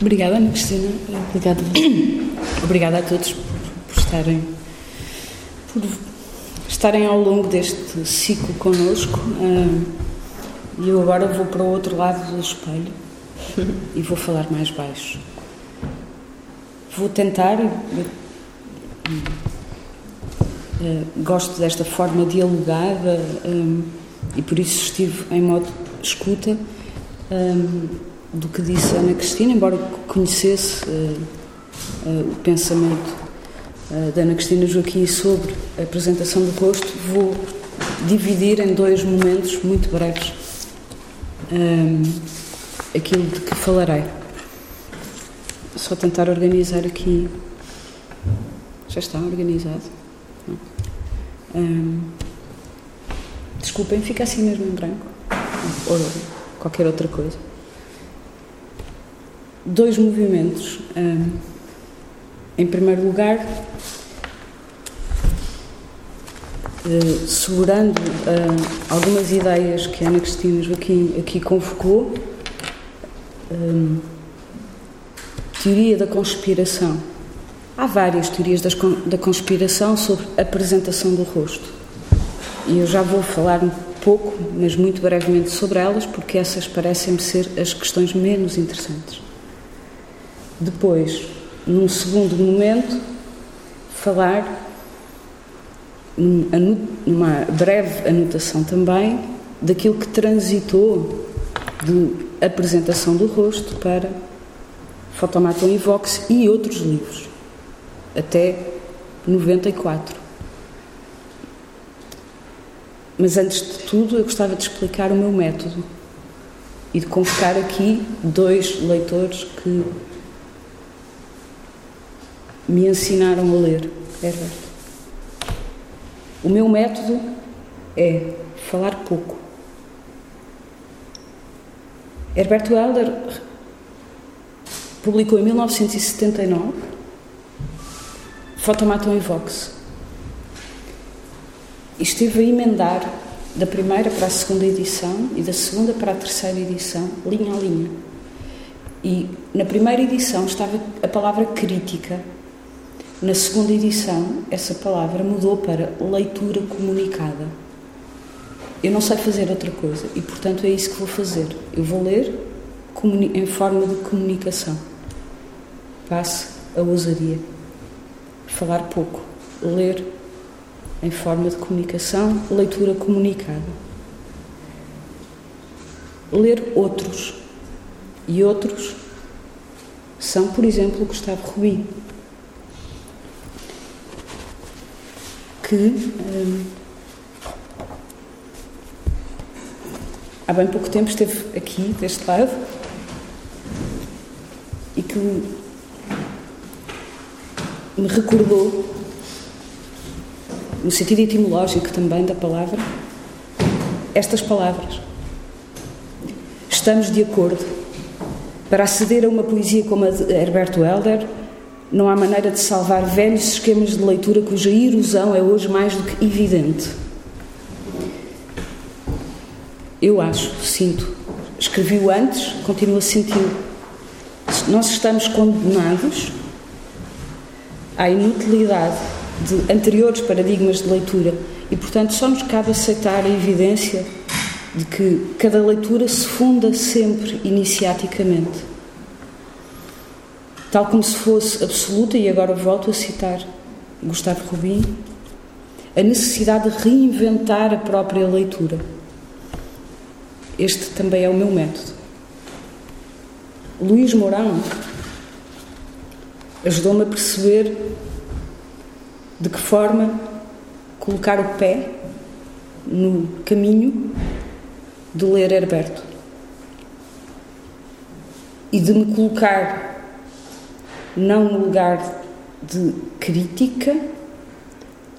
Obrigada, Ana Cristina. Obrigada. Obrigada a todos por, por estarem por estarem ao longo deste ciclo connosco. E eu agora vou para o outro lado do espelho e vou falar mais baixo. Vou tentar. Uh, gosto desta forma dialogada um, e por isso estive em modo escuta do que disse Ana Cristina, embora conhecesse uh, uh, o pensamento da Ana Cristina Joaquim sobre a apresentação do rosto, vou dividir em dois momentos muito breves um, aquilo de que falarei. Só tentar organizar aqui. Já está organizado? Um, desculpem, fica assim mesmo em branco. Ou qualquer outra coisa. Dois movimentos. Em primeiro lugar, uh, segurando uh, algumas ideias que a Ana Cristina Joaquim aqui convocou, teoria da conspiração. Há várias teorias da conspiração sobre a apresentação do rosto. E eu já vou falar um pouco, mas muito brevemente sobre elas, porque essas parecem-me ser as questões menos interessantes. Depois, num segundo momento, falar numa breve anotação também daquilo que transitou de apresentação do rosto para Fotomaton e Vox e outros livros, até 94. Mas antes de tudo, eu gostava de explicar o meu método e de convocar aqui dois leitores que me ensinaram a ler Herbert. O meu método é falar pouco. Herberto Helder publicou em 1979 Fotomaton e Vox. E esteve a emendar da primeira para a segunda edição e da segunda para a terceira edição, linha a linha. E na primeira edição estava a palavra crítica na segunda edição, essa palavra mudou para leitura comunicada. Eu não sei fazer outra coisa e, portanto, é isso que vou fazer. Eu vou ler em forma de comunicação. Passe a ousadia. Falar pouco. Ler em forma de comunicação, leitura comunicada. Ler outros. E outros são, por exemplo, Gustavo Rubim que hum, há bem pouco tempo esteve aqui, deste lado, e que me recordou, no sentido etimológico também da palavra, estas palavras. Estamos de acordo. Para aceder a uma poesia como a de Herberto Helder, não há maneira de salvar velhos esquemas de leitura cuja erosão é hoje mais do que evidente. Eu acho, sinto. Escrevi-o antes, continuo a sentir. Nós estamos condenados à inutilidade de anteriores paradigmas de leitura e, portanto, só nos cabe aceitar a evidência de que cada leitura se funda sempre iniciaticamente tal como se fosse absoluta, e agora volto a citar Gustavo Rubin, a necessidade de reinventar a própria leitura. Este também é o meu método. Luís Mourão ajudou-me a perceber de que forma colocar o pé no caminho de ler Herberto e de me colocar não no lugar de crítica,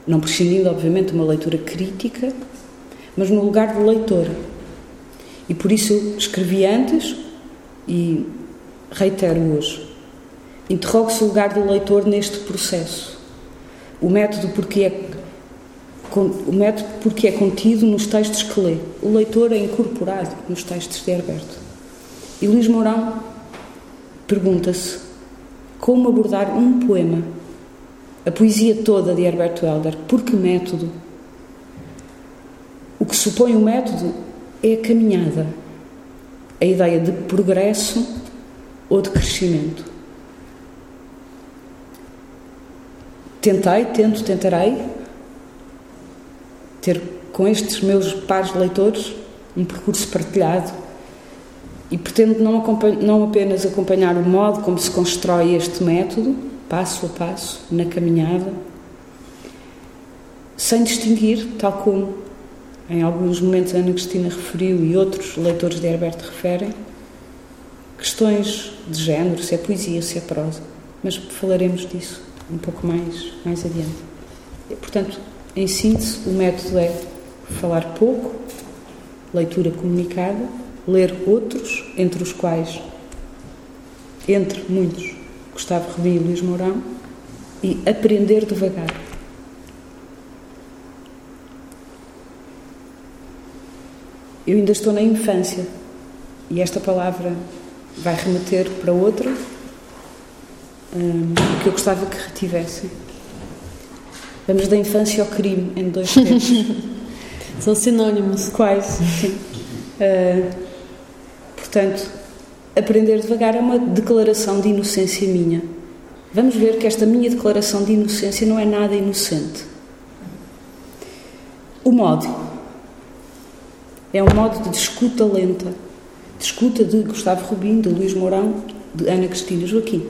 não prescindindo, obviamente, de uma leitura crítica, mas no lugar de leitor. E por isso eu escrevi antes e reitero hoje. Interrogue-se o lugar do leitor neste processo. O método porque é o método porque é contido nos textos que lê. O leitor é incorporado nos textos de Herberto. E Luís Mourão pergunta-se como abordar um poema, a poesia toda de Herbert Welder, por que método? O que supõe o método é a caminhada, a ideia de progresso ou de crescimento. Tentei, tento, tentarei ter com estes meus pares leitores um percurso partilhado e pretendo não, não apenas acompanhar o modo como se constrói este método, passo a passo, na caminhada, sem distinguir, tal como em alguns momentos Ana Cristina referiu e outros leitores de Herbert referem, questões de género, se é poesia, se é prosa. Mas falaremos disso um pouco mais, mais adiante. Portanto, em síntese, o método é falar pouco, leitura comunicada, ler outros, entre os quais, entre muitos, Gustavo Rebim e Luís Mourão, e aprender devagar. Eu ainda estou na infância e esta palavra vai remeter para outra um, que eu gostava que retivessem. Vamos da infância ao crime em dois tempos. São sinónimos. Quase, sim. Uh, Portanto, aprender devagar é uma declaração de inocência minha. Vamos ver que esta minha declaração de inocência não é nada inocente. O modo é um modo de escuta lenta, de escuta de Gustavo Rubim, de Luís Mourão, de Ana Cristina Joaquim.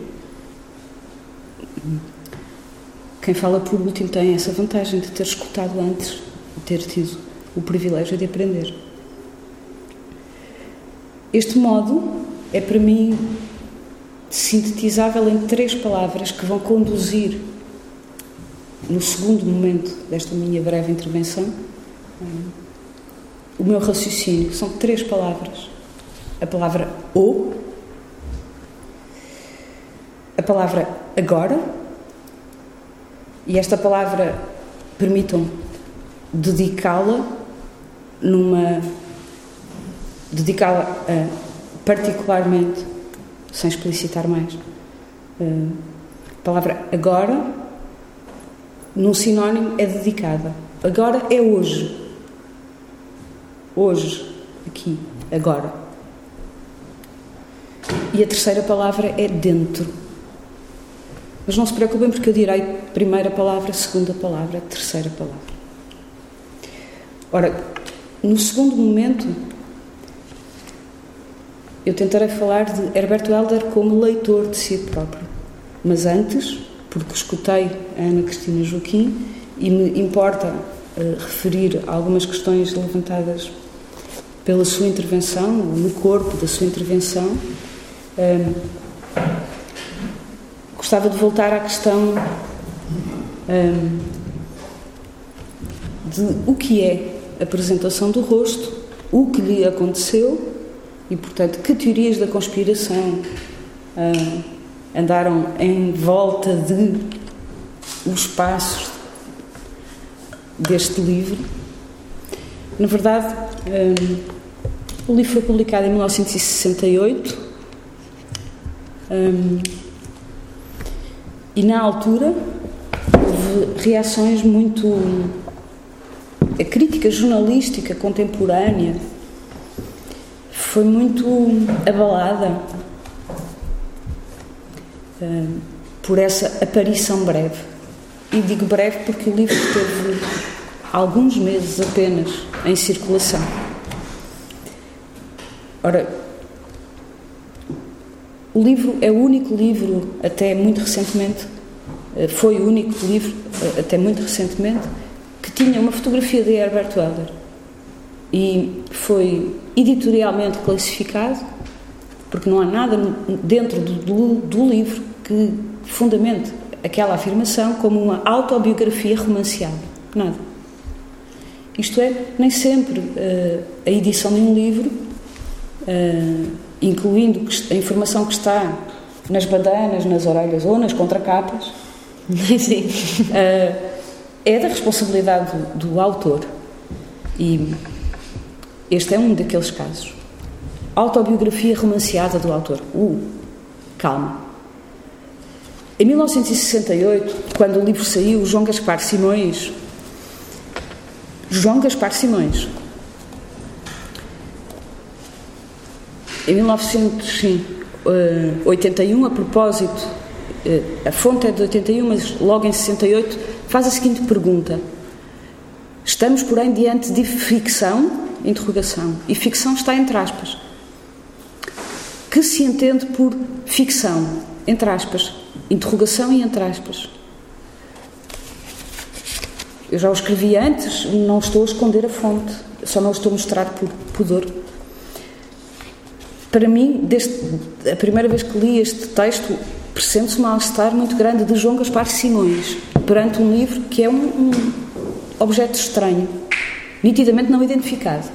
Quem fala por último tem essa vantagem de ter escutado antes, de ter tido o privilégio de aprender. Este modo é para mim sintetizável em três palavras que vão conduzir no segundo momento desta minha breve intervenção o meu raciocínio. São três palavras. A palavra o, a palavra agora, e esta palavra permitam dedicá-la numa dedicá-la particularmente, sem explicitar mais, a palavra agora, num sinónimo, é dedicada. Agora é hoje. Hoje, aqui, agora. E a terceira palavra é dentro. Mas não se preocupem, porque eu direi primeira palavra, segunda palavra, terceira palavra. Ora, no segundo momento, eu tentarei falar de Herbert Welder como leitor de si próprio. Mas antes, porque escutei a Ana Cristina Joaquim e me importa uh, referir algumas questões levantadas pela sua intervenção, no corpo da sua intervenção, um, ehm, gostava de voltar à questão um, ehm, de o que é a apresentação do rosto, o que lhe aconteceu e, portanto, que teorias da conspiração ah, andaram em volta de os passos deste livro? Na verdade, ah, o livro foi publicado em 1968 ah, e, na altura, houve reações muito. a crítica jornalística contemporânea foi muito abalada uh, por essa aparição breve. E digo breve porque o livro teve alguns meses apenas em circulação. Ora, o livro é o único livro, até muito recentemente, eh, foi o único livro, eh, até muito recentemente, que tinha uma fotografia de Herbert Welder. E foi editorialmente classificado, porque não há nada dentro do, do, livro que fundamente aquela afirmação como uma autobiografia romanceada. Nada. Isto é, nem sempre uh, a edição de um livro, uh, incluindo a informação que está nas badanas, nas orelhas ou nas contracapas, uh, é da responsabilidade do, do autor. E este é um daqueles casos. Autobiografia romanceada do autor. Uh, calma. Em 1968, quando o livro saiu, João Gaspar Simões. João Gaspar Simões. Em 1981, a propósito, eh, a fonte é de 81, mas logo em 68, faz a seguinte pergunta: Estamos, porém, diante de ficção? Interrogação. E ficção está entre aspas. Que se entende por ficção? Entre aspas. Interrogação e entre aspas. Eu já o escrevi antes, não estou a esconder a fonte, só não estou a mostrar por pudor. Para mim, desde a primeira vez que li este texto, pressente-se um mal-estar muito grande de João Gaspar Simões perante um livro que é um, um objeto estranho, nitidamente não identificado.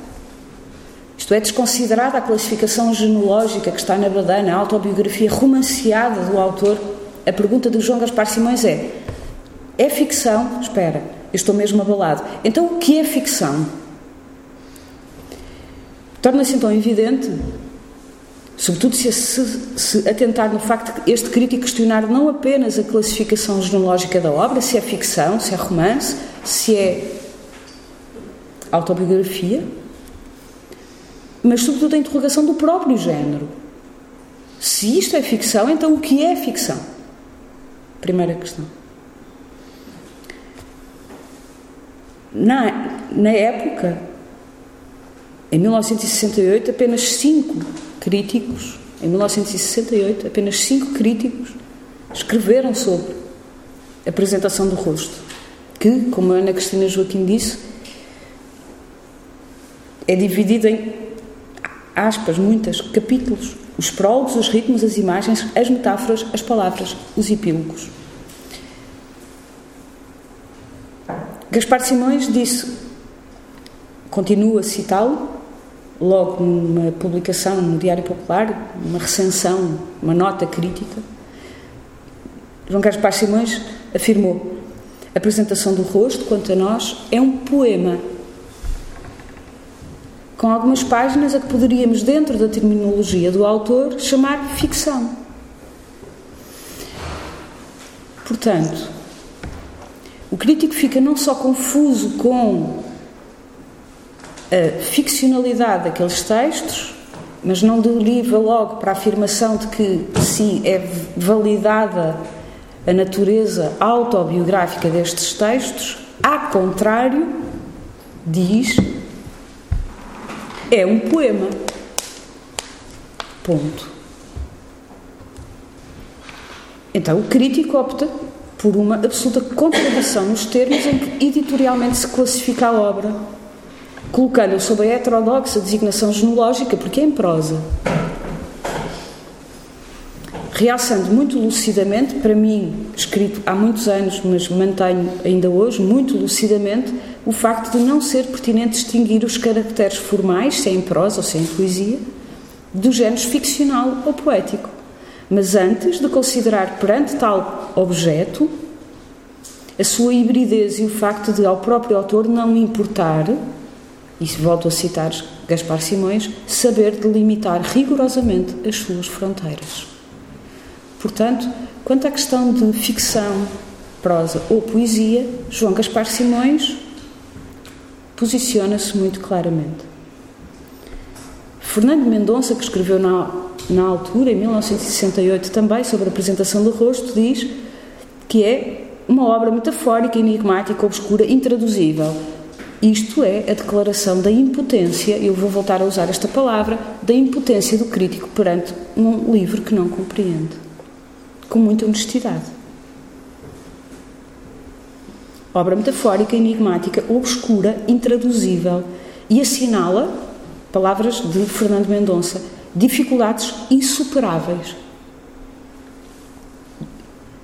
Isto é, desconsiderada a classificação genológica que está na Badana, a autobiografia romanceada do autor, a pergunta de João Gaspar Simões é: é ficção? Espera, eu estou mesmo abalado. Então, o que é ficção? Torna-se então evidente, sobretudo se, se, se atentar no facto de este crítico questionar não apenas a classificação genológica da obra, se é ficção, se é romance, se é autobiografia, mas sobretudo a interrogação do próprio género. Se isto é ficção, então o que é ficção? Primeira questão. Na, na época, em 1968, apenas cinco críticos, em 1968, apenas cinco críticos escreveram sobre a apresentação do rosto, que, como a Ana Cristina Joaquim disse, é dividida em aspas, muitas, capítulos, os prólogos, os ritmos, as imagens, as metáforas, as palavras, os epílogos. Gaspar Simões disse, continua a citá-lo, logo numa publicação no Diário Popular, uma recensão, uma nota crítica. João Gaspar Simões afirmou: a apresentação do rosto, quanto a nós, é um poema com algumas páginas a que poderíamos, dentro da terminologia do autor, chamar ficção. Portanto, o crítico fica não só confuso com a ficcionalidade daqueles textos, mas não deriva logo para a afirmação de que, sim, é validada a natureza autobiográfica destes textos, a contrário, diz é um poema. Ponto. Então o crítico opta por uma absoluta contradição nos termos em que editorialmente se classifica a obra, colocando-o sob a heterodoxa designação genológica, porque é em prosa. Realçando muito lucidamente, para mim, escrito há muitos anos, mas mantenho ainda hoje, muito lucidamente, o facto de não ser pertinente distinguir os caracteres formais, se em prosa ou se em poesia, dos géneros ficcional ou poético, mas antes de considerar perante tal objeto a sua hibridez e o facto de ao próprio autor não importar, e volto a citar Gaspar Simões, saber delimitar rigorosamente as suas fronteiras. Portanto, quanto à questão de ficção, prosa ou poesia, João Gaspar Simões posiciona-se muito claramente. Fernando Mendonça, que escreveu na, na altura, em 1968, também sobre a apresentação do rosto, diz que é uma obra metafórica, enigmática, obscura, intraduzível. Isto é a declaração da impotência, eu vou voltar a usar esta palavra, da impotência do crítico perante um livro que não compreende. Com muita honestidade obra metafórica, enigmática, obscura, intraduzível e assinala, palavras de Fernando Mendonça, dificuldades insuperáveis.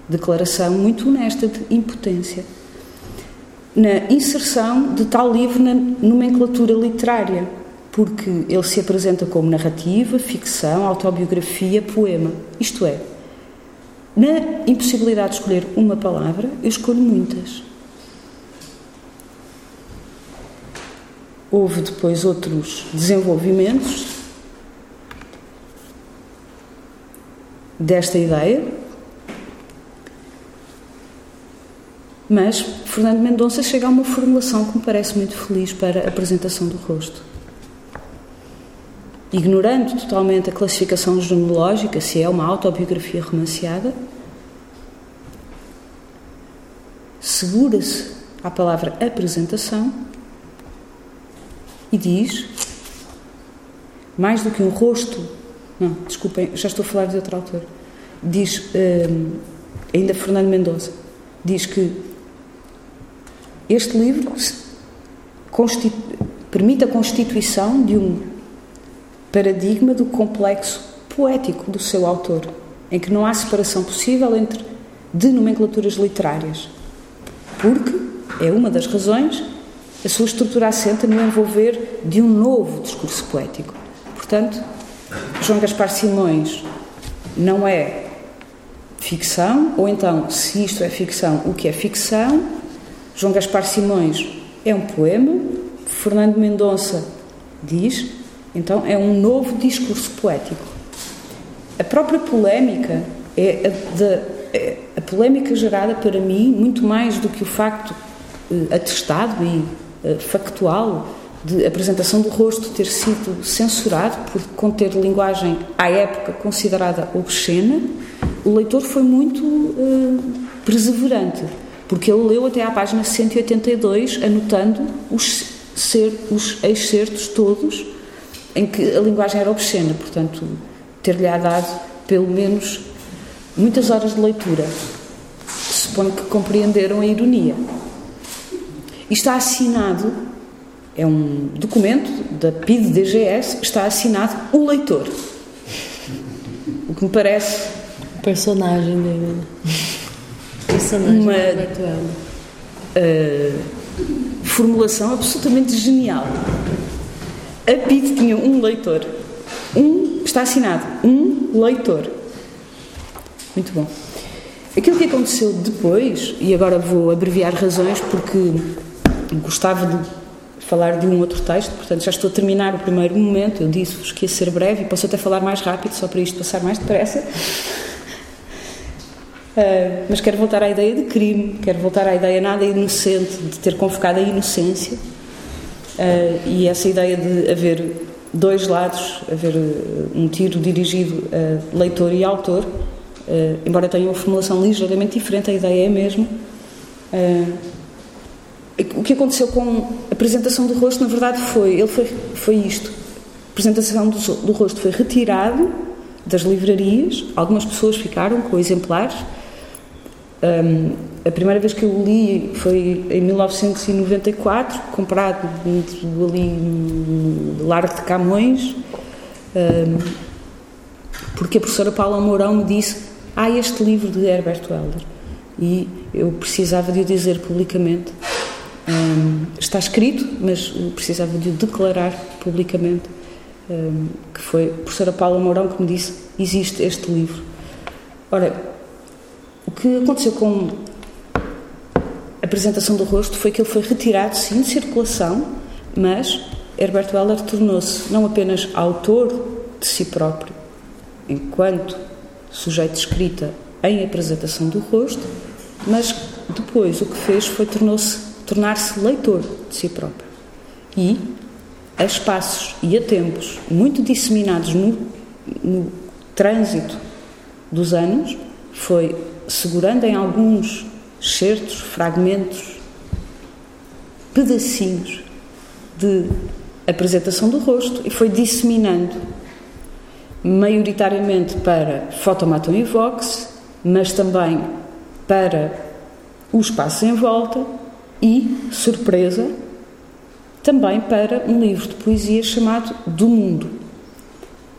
Declaração muito honesta de impotência. Na inserção de tal livro na nomenclatura literária, porque ele se apresenta como narrativa, ficção, autobiografia, poema. Isto é, na impossibilidade de escolher uma palavra, eu escolho muitas. Houve depois outros desenvolvimentos. desta ideia, mas Fernando Mendonça chega a uma formulação que me parece muito feliz para a apresentação do rosto. Ignorando totalmente a classificação genealógica, se é uma autobiografia romanceada, segura-se à palavra apresentação e diz mais do que um rosto, não, desculpem, já estou a falar de outro autor, diz, um, ainda Fernando Mendonça, diz que este livro permite a constituição de um paradigma do complexo poético do seu autor, em que não há separação possível entre de nomenclaturas literárias, porque é uma das razões a sua estrutura assenta no envolver de um novo discurso poético. Portanto, João Gaspar Simões não é ficção, ou então, se isto é ficção, o que é ficção? João Gaspar Simões é um poema, Fernando Mendonça diz, então é um novo discurso poético. A própria polémica é a, de, é a polémica gerada para mim, muito mais do que o facto eh, atestado e factual de apresentação do rosto ter sido censurado por conter linguagem à época considerada obscena, o leitor foi muito uh, perseverante, porque ele leu até à página 182, anotando os, ser, os excertos todos em que a linguagem era obscena, portanto, ter-lhe dado pelo menos muitas horas de leitura. Suponho que compreenderam a ironia. E está assinado é um documento da PID-DGS, está assinado o leitor. O que me parece. O personagem dele. Personagem uma uh, formulação absolutamente genial. A PID tinha um leitor. Um, está assinado, um leitor. Muito bom. Aquilo que aconteceu depois, e agora vou abreviar razões porque gostava de falar de um outro texto, portanto já estou a terminar o primeiro momento. Eu disse-vos que ia ser breve e posso até falar mais rápido, só para isto passar mais depressa. Uh, mas quero voltar à ideia de crime, quero voltar à ideia nada inocente, de ter convocado a inocência uh, e essa ideia de haver dois lados, haver um tiro dirigido a leitor e autor, uh, embora tenha uma formulação ligeiramente diferente, a ideia é a mesma o que aconteceu com a apresentação do rosto, na verdade, foi, ele foi, foi isto. A apresentação do, do rosto foi retirado das livrarias, algumas pessoas ficaram com exemplares. Um, a primeira vez que eu o li foi em 1994, comprado ali no Largo de Camões, um, porque a professora Paula Mourão me disse: Há ah, este livro de Herbert Welder. E eu precisava de o dizer publicamente um, está escrito, mas precisava de declarar publicamente, um, que foi a professora Paula Mourão que me disse, existe este livro. Ora, o que aconteceu com a apresentação do rosto foi que ele foi retirado, sim, de circulação, mas Herbert Weller tornou-se não apenas autor de si próprio, enquanto sujeito de escrita em apresentação do rosto, mas depois o que fez foi tornou-se tornar-se leitor de si próprio. E, a espaços e a tempos muito disseminados no, no trânsito dos anos, foi segurando em alguns certos, fragmentos, pedacinhos de apresentação do rosto e foi disseminando maioritariamente para Fotomaton e Vox, mas também para o espaço em volta e, surpresa, também para um livro de poesia chamado Do Mundo.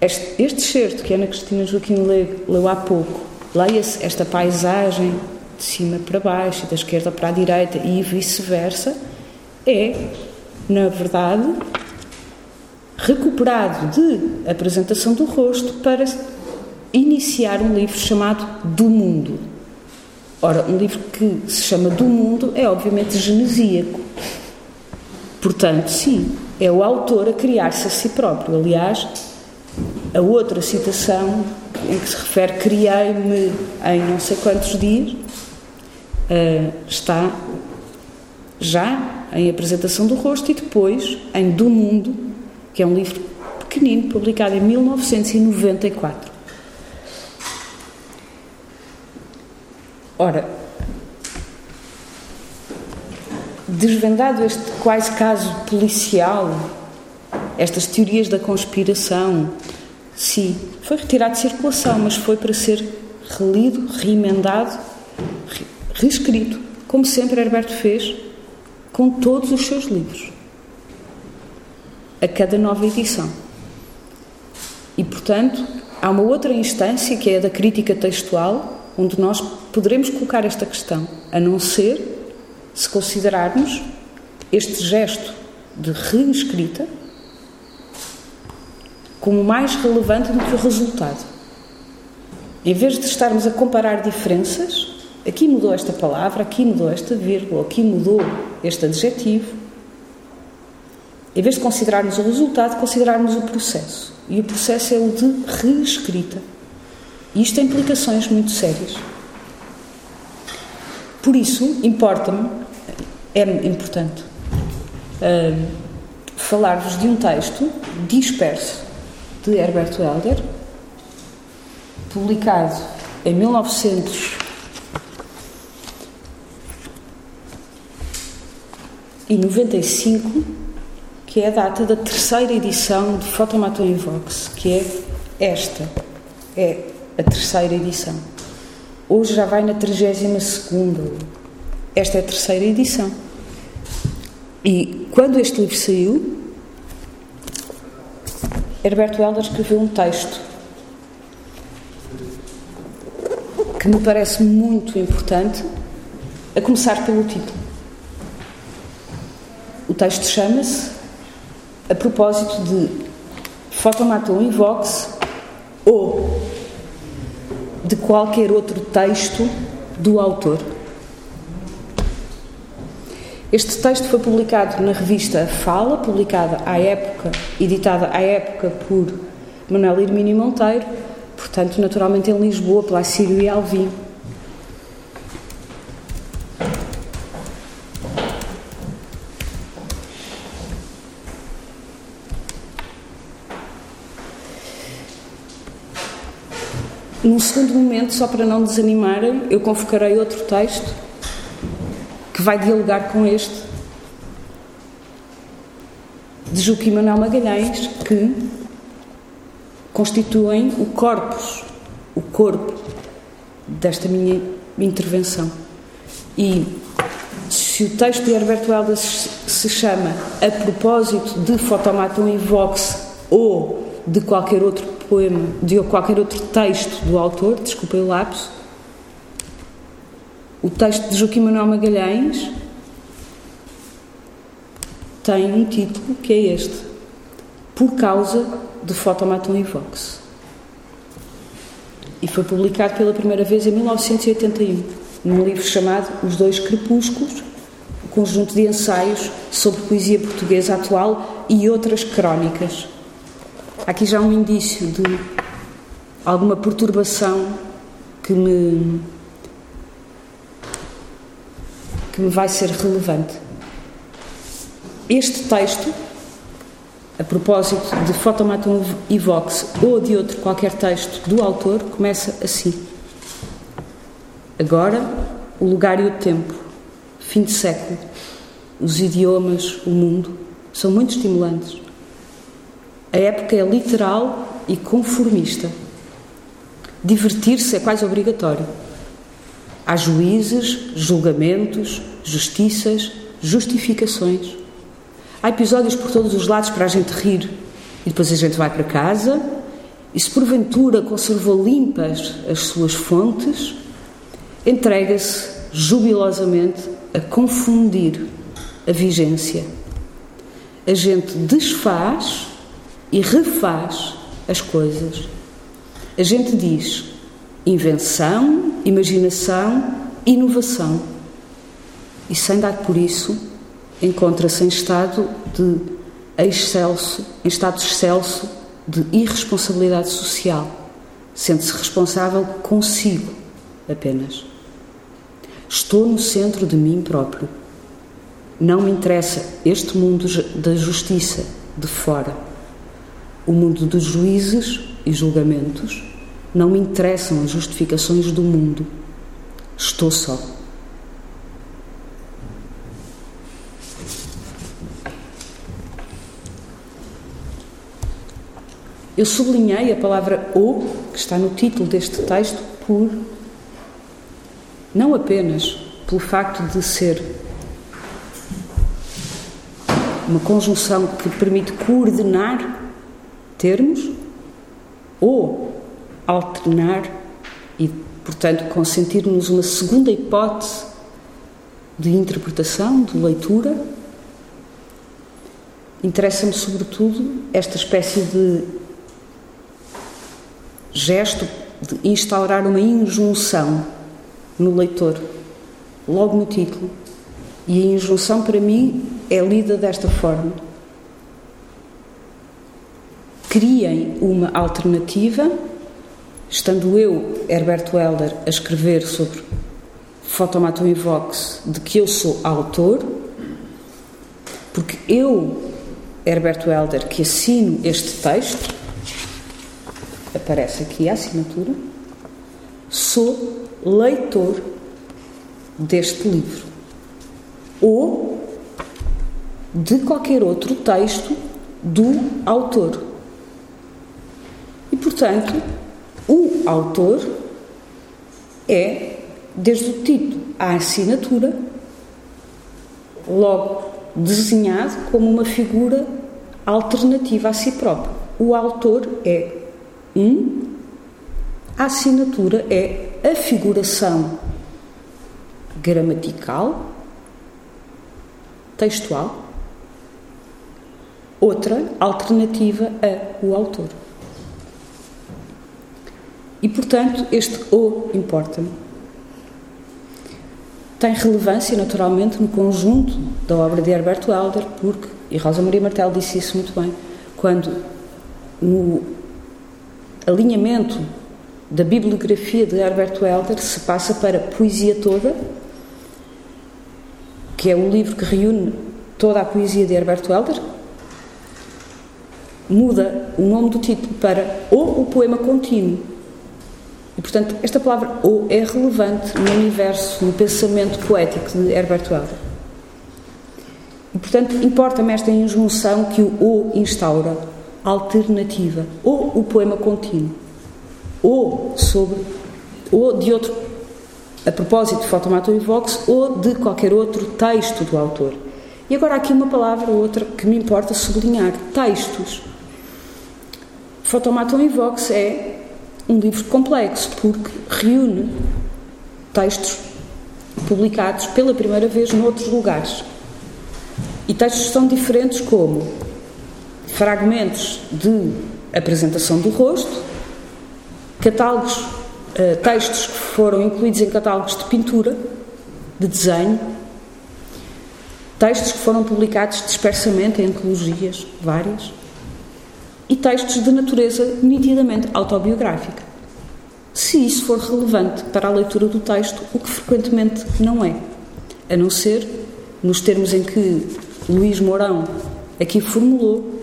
Este, este certo que Ana Cristina Joaquim leu, leu há pouco, leia-se esta paisagem de cima para baixo da esquerda para a direita e vice-versa, é, na verdade, recuperado de apresentação do rosto para iniciar um livro chamado Do Mundo. Ora, um livro que se chama Do Mundo é obviamente genesíaco. Portanto, sim, é o autor a criar-se a si próprio. Aliás, a outra citação, em que se refere criei-me em não sei quantos dias, uh, está já em apresentação do rosto e depois em Do Mundo, que é um livro pequenino, publicado em 1994. Ora, desvendado este quase caso policial, estas teorias da conspiração, sim, foi retirado de circulação, mas foi para ser relido, reemendado, reescrito, como sempre Herberto fez com todos os seus livros, a cada nova edição. E, portanto, há uma outra instância que é a da crítica textual, onde nós poderemos colocar esta questão, a não ser se considerarmos este gesto de reescrita como mais relevante do que o resultado. Em vez de estarmos a comparar diferenças, aqui mudou esta palavra, aqui mudou esta vírgula, aqui mudou este adjetivo, em vez de considerarmos o resultado, considerarmos o processo. E o processo é o de reescrita. Isto tem implicações muito sérias. Por isso, importa-me, é importante, uh, falar-vos de um texto disperso de Herbert Helder, publicado em 1995, que é a data da terceira edição de Fotomaton in Vox, que é esta, é a terceira edição. Hoje já vai na 32 Esta é a terceira edição. E quando este livro saiu, Herberto Helder escreveu um texto que me parece muito importante, a começar pelo título. O texto chama-se A propósito de Fotomaton e Vox ou de qualquer outro texto do autor. Este texto foi publicado na revista Fala, publicada à época, editada à época por Manuel Hermínio Monteiro, portanto, naturalmente em Lisboa, pela Sírio e Alvim. Num segundo momento, só para não desanimarem, eu convocarei outro texto que vai dialogar com este de Joaquim Manuel Magalhães, que constituem o corpus, o corpo desta minha intervenção. E se o texto de Herberto Helder se chama A propósito de Fotomaton e Vox ou de qualquer outro poema, de qualquer outro texto do autor, desculpa o lapso, o texto de Joaquim Manuel Magalhães tem um título que é este: Por causa de Fotomaton e Vox. E foi publicado pela primeira vez em 1981, num livro chamado Os Dois Crepúsculos, um conjunto de ensaios sobre poesia portuguesa atual e outras crónicas. Aqui já um indício de alguma perturbação que me que me vai ser relevante. Este texto, a propósito de Fotomaton e Vox ou de outro qualquer texto do autor, começa assim. Agora, o lugar e o tempo, fim de século, os idiomas, o mundo, são muito estimulantes. A época é literal e conformista. Divertir-se é quase obrigatório. Há juízes, julgamentos, justiças, justificações. Há episódios por todos os lados para a gente rir. E depois a gente vai para casa e, se porventura conservou limpas as suas fontes, entrega-se jubilosamente a confundir a vigência. A gente desfaz e refaz as coisas. A gente diz invenção, imaginação, inovação. E sem dar por isso, encontra-se em estado de excelso, em estado excelso de irresponsabilidade social, sente-se responsável consigo apenas. Estou no centro de mim próprio. Não me interessa este mundo da justiça de fora. O mundo dos juízes e julgamentos. Não me interessam as justificações do mundo. Estou só. Eu sublinhei a palavra o, que está no título deste texto, por não apenas pelo facto de ser uma conjunção que permite coordenar termos ou alternar e, portanto, consentir-nos uma segunda hipótese de interpretação, de leitura. Interessa-me, sobretudo, esta espécie de gesto de instaurar uma injunção no leitor, logo no título. E a injunção, para mim, é lida desta forma: criem uma alternativa, estando eu, Herberto Helder, a escrever sobre Fotomaton e Vox, de que eu sou autor, porque eu, Herberto Helder, que assino este texto, aparece aqui a assinatura, sou leitor deste livro ou de qualquer outro texto do autor. Portanto, o autor é, desde o título à assinatura, logo desenhado como uma figura alternativa a si próprio. O autor é um, a assinatura é a figuração gramatical, textual, outra alternativa a o autor. E, portanto, este o importa-me. Tem relevância, naturalmente, no conjunto da obra de Herberto Helder, porque, e Rosa Maria Martel disse isso muito bem, quando no alinhamento da bibliografia de Herbert Welder se passa para Poesia Toda, que é o livro que reúne toda a poesia de Herbert Welder, muda o nome do título para O, o Poema Contínuo. E, portanto, esta palavra O é relevante no universo, no pensamento poético de Herbert Welder. E, portanto, importa-me esta injunção que o O instaura, alternativa, ou o poema contínuo ou sobre, ou de outro, a propósito de Fotomato e Vox, ou de qualquer outro texto do autor. E agora aqui uma palavra ou outra que me importa sublinhar: textos. Fotomaton e Vox é um livro complexo porque reúne textos publicados pela primeira vez noutros lugares. E textos tão diferentes como fragmentos de apresentação do rosto, catálogos, uh, textos que foram incluídos em catálogos de pintura, de desenho, textos que foram publicados dispersamente em antologias várias e textos de natureza nitidamente autobiográfica. Se isso for relevante para a leitura do texto, o que frequentemente não é, a não ser nos termos em que Luís Mourão aqui formulou,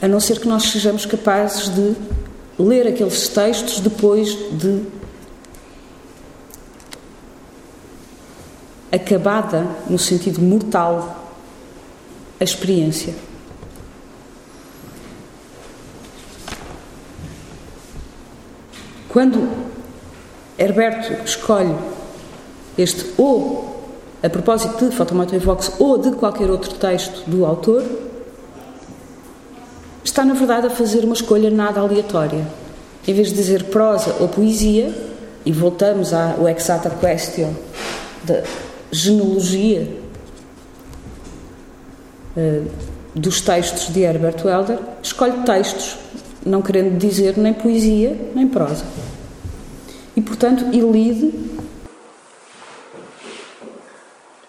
a não ser que nós sejamos capazes de ler aqueles textos depois de acabada, no sentido mortal, a experiência. Quando Herberto escolhe este ou, a propósito de Fotomato e Vox, ou de qualquer outro texto do autor, está, na verdade, a fazer uma escolha nada aleatória. Em vez de dizer prosa ou poesia, e voltamos ao exata question da genealogia uh, dos textos de Herbert Welder, escolhe textos, não querendo dizer nem poesia nem prosa. E, portanto, elide.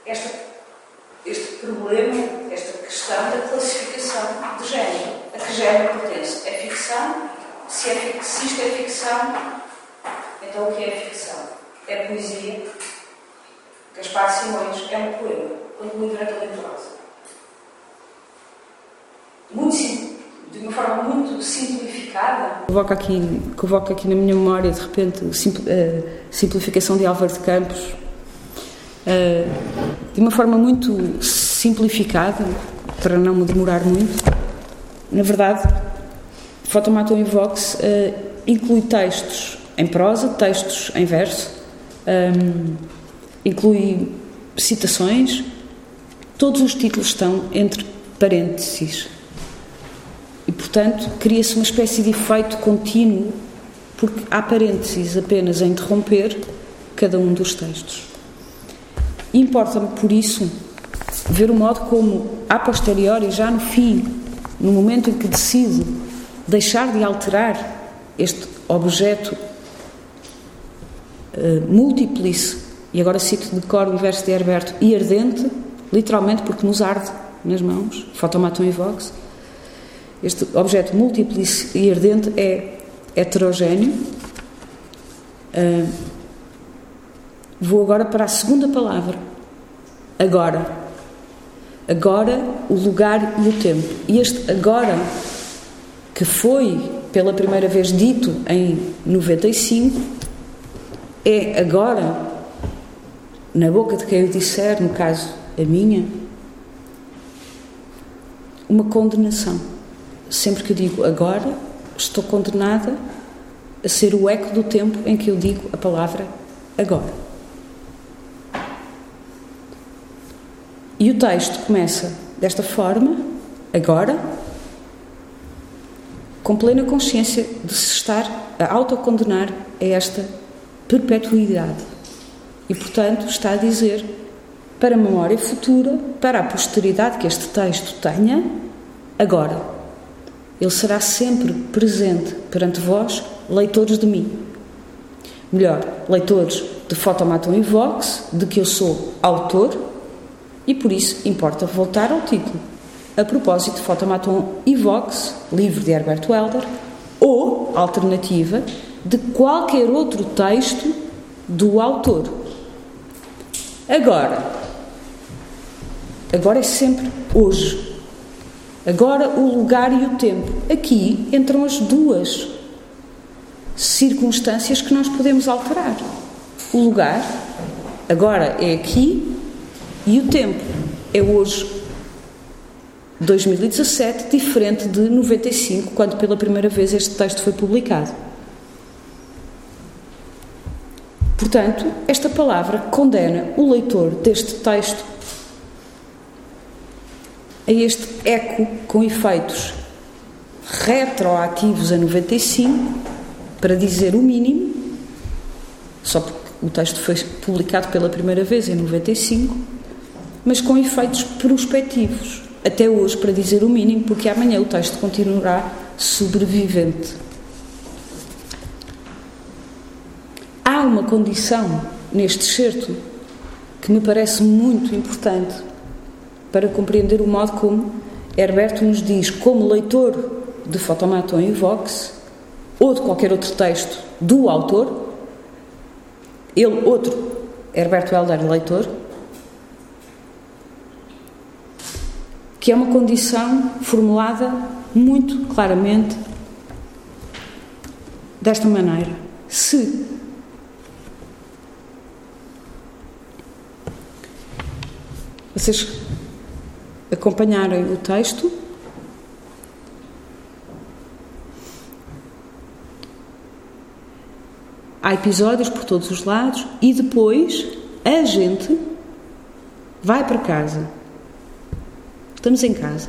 Este, este problema, esta questão da classificação de género. A que género pertence? É ficção? Se, é, isto é ficção, então o que é ficção? É poesia? Gaspar Simões é um poema, quando muito era talentosa. Muito simples de uma forma muito simplificada. Convoca aqui, convoca aqui na minha memória, de repente, a simplificação de Álvaro de Campos, de uma forma muito simplificada, para não me demorar muito. Na verdade, Fotomaton e Vox inclui textos em prosa, textos em verso, inclui citações, todos os títulos estão entre parênteses. E, portanto, cria-se uma espécie de efeito contínuo, porque há parênteses apenas a interromper cada um dos textos. Importa-me, por isso, ver o modo como, a posteriori, já no fim, no momento em que decido deixar de alterar este objeto uh, múltiplice, e agora cito de cor o verso de Herberto, e ardente, literalmente porque nos arde nas mãos, fotomaton e vox. Este objeto múltiplice e ardente é heterogéneo. Uh, vou agora para a segunda palavra. Agora. Agora, o lugar e o tempo. E este agora, que foi pela primeira vez dito em 95, é agora, na boca de quem o disser, no caso a minha, uma condenação. Sempre que eu digo agora, estou condenada a ser o eco do tempo em que eu digo a palavra agora. E o texto começa desta forma, agora, com plena consciência de se estar a autocondenar a esta perpetuidade. E, portanto, está a dizer para a memória futura, para a posteridade que este texto tenha, agora. Ele será sempre presente perante vós, leitores de mim. Melhor, leitores de Fotomaton e Vox, de que eu sou autor, e por isso importa voltar ao título a propósito de Fotomaton e Vox, livro de Herbert Welder, ou, alternativa, de qualquer outro texto do autor. Agora, agora é sempre hoje. Agora o lugar e o tempo. Aqui entram as duas circunstâncias que nós podemos alterar. O lugar, agora é aqui, e o tempo é hoje 2017, diferente de 95, quando pela primeira vez este texto foi publicado. Portanto, esta palavra condena o leitor deste texto a este eco com efeitos retroativos a 95, para dizer o mínimo, só porque o texto foi publicado pela primeira vez em 95, mas com efeitos prospectivos até hoje, para dizer o mínimo, porque amanhã o texto continuará sobrevivente. Há uma condição neste excerto que me parece muito importante para compreender o modo como Herberto nos diz, como leitor de Fotomaton e Vox, ou de qualquer outro texto do autor, ele, outro, Herberto Helder, leitor, que é uma condição formulada muito claramente desta maneira. Se vocês acompanharem o texto, há episódios por todos os lados e depois a gente vai para casa Estamos em casa.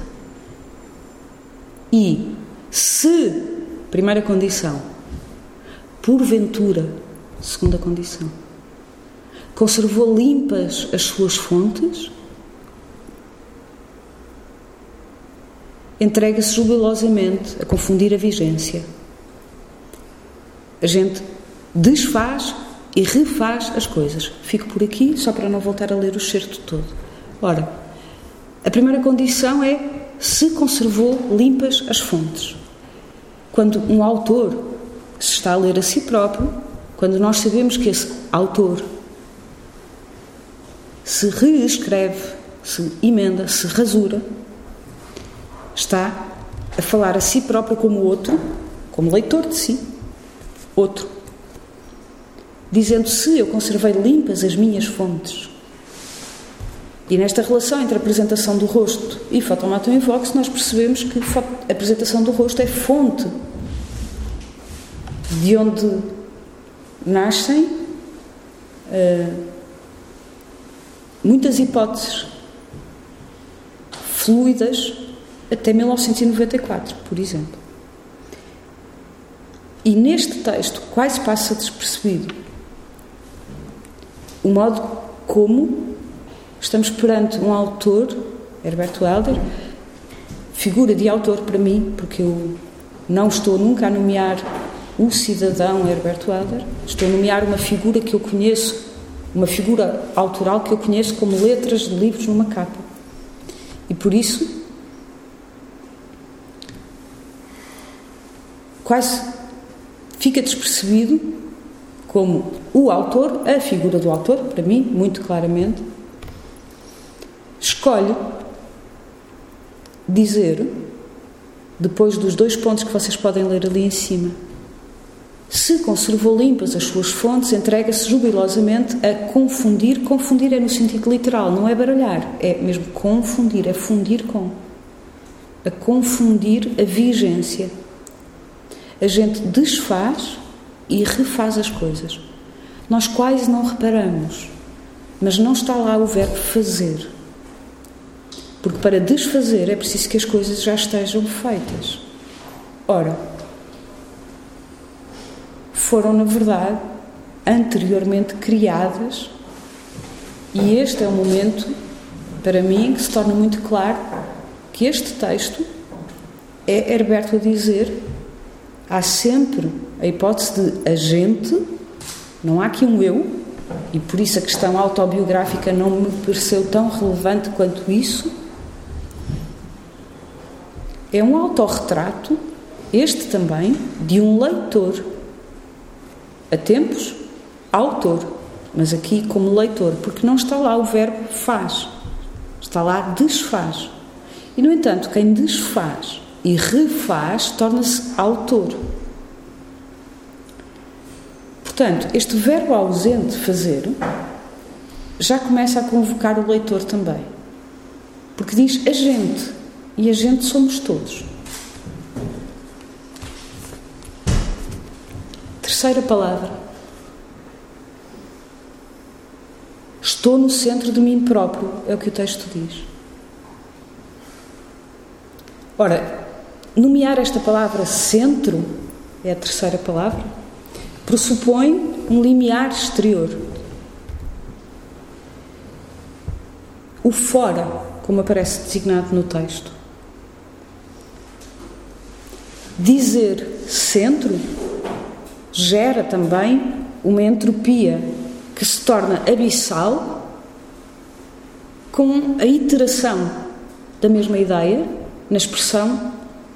E se, primeira condição, porventura, segunda condição, conservou limpas as suas fontes, entrega-se jubilosamente a confundir a vigência. A gente desfaz e refaz as coisas. Fico por aqui só para não voltar a ler o certo todo. Ora, a primeira condição é se conservou limpas as fontes. Quando um autor se está a ler a si próprio, quando nós sabemos que esse autor se reescreve, se emenda, se rasura, está a falar a si próprio como outro, como leitor de si, outro, dizendo se eu conservei limpas as minhas fontes. E nesta relação entre a apresentação do rosto e fotomaton vox, nós percebemos que a apresentação do rosto é fonte de onde nascem uh, muitas hipóteses fluidas até 1994, por exemplo. E neste texto quase passa despercebido o modo como estamos perante um autor, Herberto Helder, figura de autor para mim, porque eu não estou nunca a nomear o cidadão Herberto Helder, estou a nomear uma figura que eu conheço, uma figura autoral que eu conheço como letras de livros numa capa. E por isso, quase fica despercebido como o autor, a figura do autor, para mim, muito claramente, escolhe dizer, depois dos dois pontos que vocês podem ler ali em cima, se conservou limpas as suas fontes, entrega-se jubilosamente a confundir. Confundir é no sentido literal, não é baralhar, é mesmo confundir, é fundir com. A confundir a vigência. A gente desfaz e refaz as coisas. Nós quase não reparamos, mas não está lá o verbo fazer. Porque para desfazer é preciso que as coisas já estejam feitas. Ora, foram, na verdade, anteriormente criadas, e este é o momento, para mim, que se torna muito claro que este texto é Herberto a dizer: há sempre a hipótese de agente, não há aqui um eu, e por isso a questão autobiográfica não me pareceu tão relevante quanto isso. É um autorretrato, este também, de um leitor a tempos, autor, mas aqui como leitor, porque não está lá o verbo faz, está lá desfaz. E, no entanto, quem desfaz e refaz torna-se autor. Portanto, este verbo ausente, fazer, já começa a convocar o leitor também. Porque diz a gente, e a gente somos todos. Terceira palavra. Estou no centro de mim próprio, é o que o texto diz. Ora, nomear esta palavra centro, é a terceira palavra, pressupõe um limiar exterior. O fora, como aparece designado no texto. Dizer centro gera também uma entropia que se torna abissal com a iteração da mesma ideia na expressão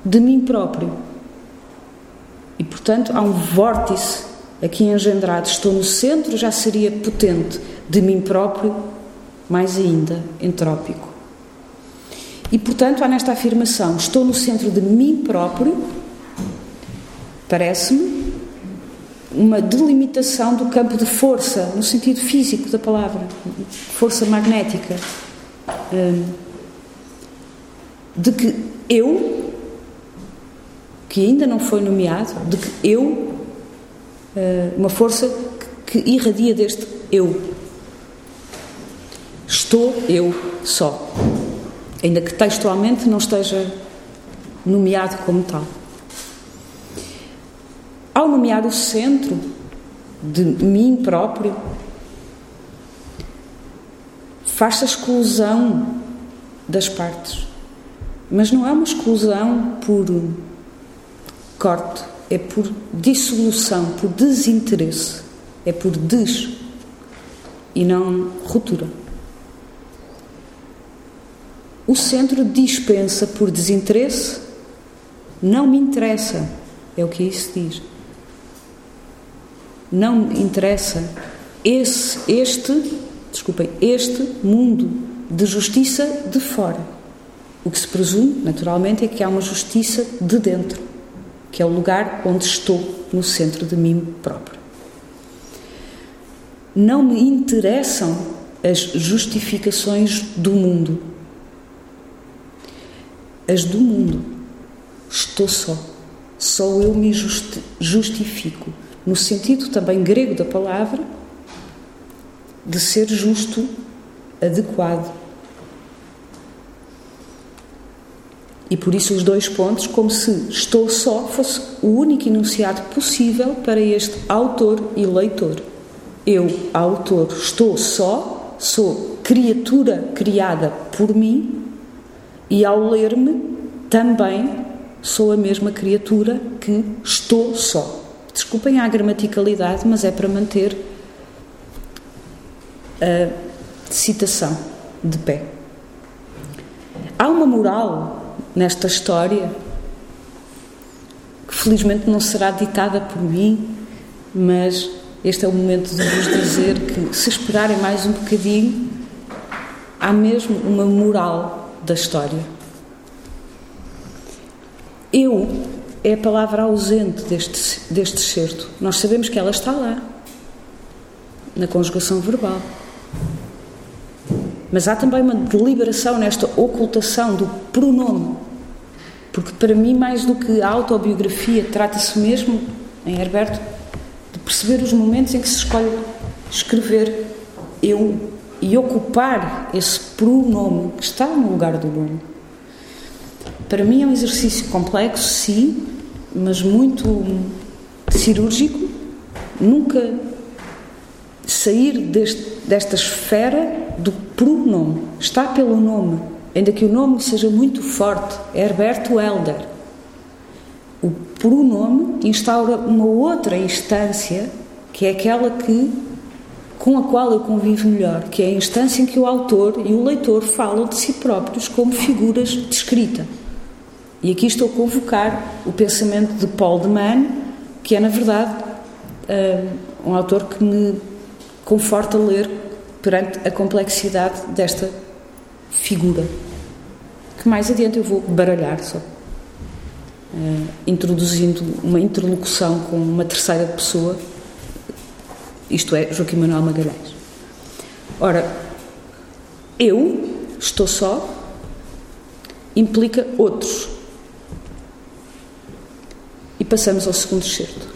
de mim próprio. E, portanto, há um vórtice aqui engendrado. Estou no centro, já seria potente. De mim próprio, mais ainda, entrópico. E, portanto, há nesta afirmação: estou no centro de mim próprio, parece-me, uma delimitação do campo de força, no sentido físico da palavra, força magnética, hum, de que eu, que ainda não foi nomeado, de que eu, hum, uma força que irradia deste eu. Estou eu só, ainda que textualmente não esteja nomeado como tal. Ao nomear o centro de mim próprio, faz-se a exclusão das partes. Mas não é uma exclusão por corte, é por dissolução, por desinteresse, é por des e não ruptura. O centro dispensa por desinteresse, não me interessa, é o que isso diz. não me interessa esse, este, desculpem, este mundo de justiça de fora. O que se presume, naturalmente, é que há uma justiça de dentro, que é o lugar onde estou no centro de mim próprio. Não me interessam as justificações do mundo. As do mundo. Estou só. Só eu me justi justifico. No sentido também grego da palavra, de ser justo, adequado. E por isso os dois pontos, como se estou só fosse o único enunciado possível para este autor e leitor. Eu, autor, estou só, sou criatura criada por mim e ao ler-me também sou a mesma criatura que estou só. Desculpem a gramaticalidade, mas é para manter a citação de pé. Há uma moral nesta história que felizmente não será ditada por mim, mas este é o momento de vos dizer que se esperarem mais um bocadinho, há mesmo uma moral da história. Eu é a palavra ausente deste, deste certo. Nós sabemos que ela está lá, na conjugação verbal. Mas há também uma deliberação nesta ocultação do pronome. Porque para mim, mais do que a autobiografia, trata-se mesmo, em Herberto, de perceber os momentos em que se escolhe escrever eu e ocupar esse pronome que está no lugar do nome. Para mim é um exercício complexo, sim, mas muito cirúrgico. Nunca sair deste, desta esfera do pronome. Está pelo nome, ainda que o nome seja muito forte. Herberto Helder. O pronome instaura uma outra instância, que é aquela que com a qual eu convivo melhor, que é a instância em que o autor e o leitor falam de si próprios como figuras de escrita. E aqui estou a convocar o pensamento de Paul de Man, que é, na verdade, eh, um autor que me conforta ler perante a complexidade desta figura, que mais adiante eu vou baralhar só. Uh, introduzindo uma interlocução com uma terceira pessoa, isto é, Joaquim Manuel Magalhães. Ora, eu estou só implica outros. E passamos ao segundo excerto.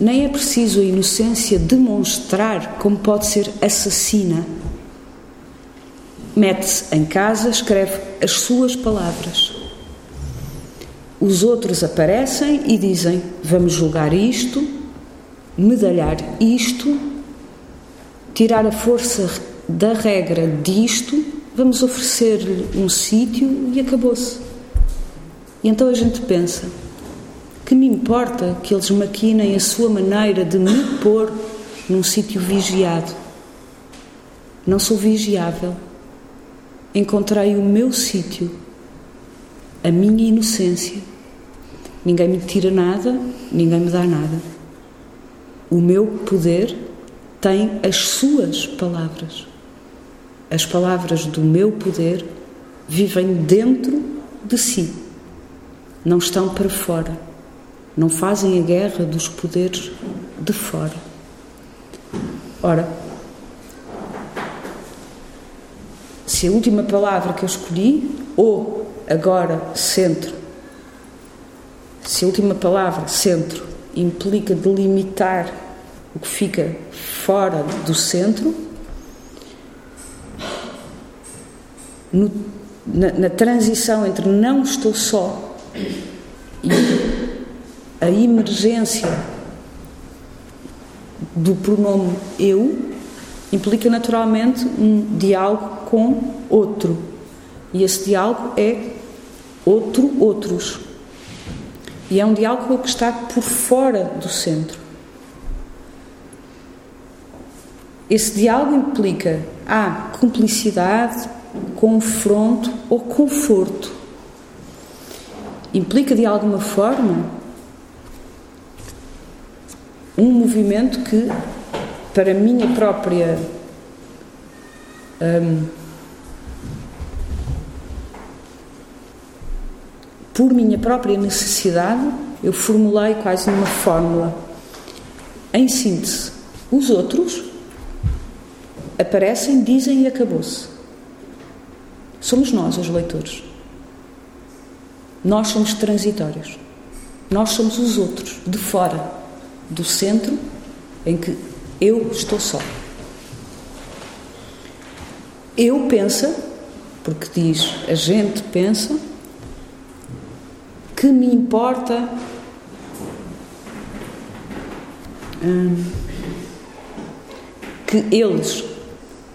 Nem é preciso a inocência demonstrar como pode ser assassina. Mete-se em casa, escreve as suas palavras. Os outros aparecem e dizem: Vamos julgar isto, medalhar isto, tirar a força da regra disto, vamos oferecer-lhe um sítio e acabou-se. E então a gente pensa: que me importa que eles maquinem a sua maneira de me pôr num sítio vigiado? Não sou vigiável. Encontrei o meu sítio, a minha inocência. Ninguém me tira nada, ninguém me dá nada. O meu poder tem as suas palavras. As palavras do meu poder vivem dentro de si, não estão para fora não fazem a guerra dos poderes de fora. Ora, se a última palavra que eu escolhi, ou agora centro, se a última palavra centro implica delimitar o que fica fora do centro, no, na, na transição entre não estou só e a emergência do pronome eu implica naturalmente um diálogo com outro. E esse diálogo é outro, outros. E é um diálogo que está por fora do centro. Esse diálogo implica a cumplicidade, confronto ou conforto. Implica de alguma forma um movimento que, para a minha própria. Hum, por minha própria necessidade, eu formulei quase numa fórmula. Em síntese, os outros aparecem, dizem e acabou-se. Somos nós os leitores. Nós somos transitórios. Nós somos os outros, de fora do centro em que eu estou só. Eu pensa, porque diz a gente pensa, que me importa hum, que eles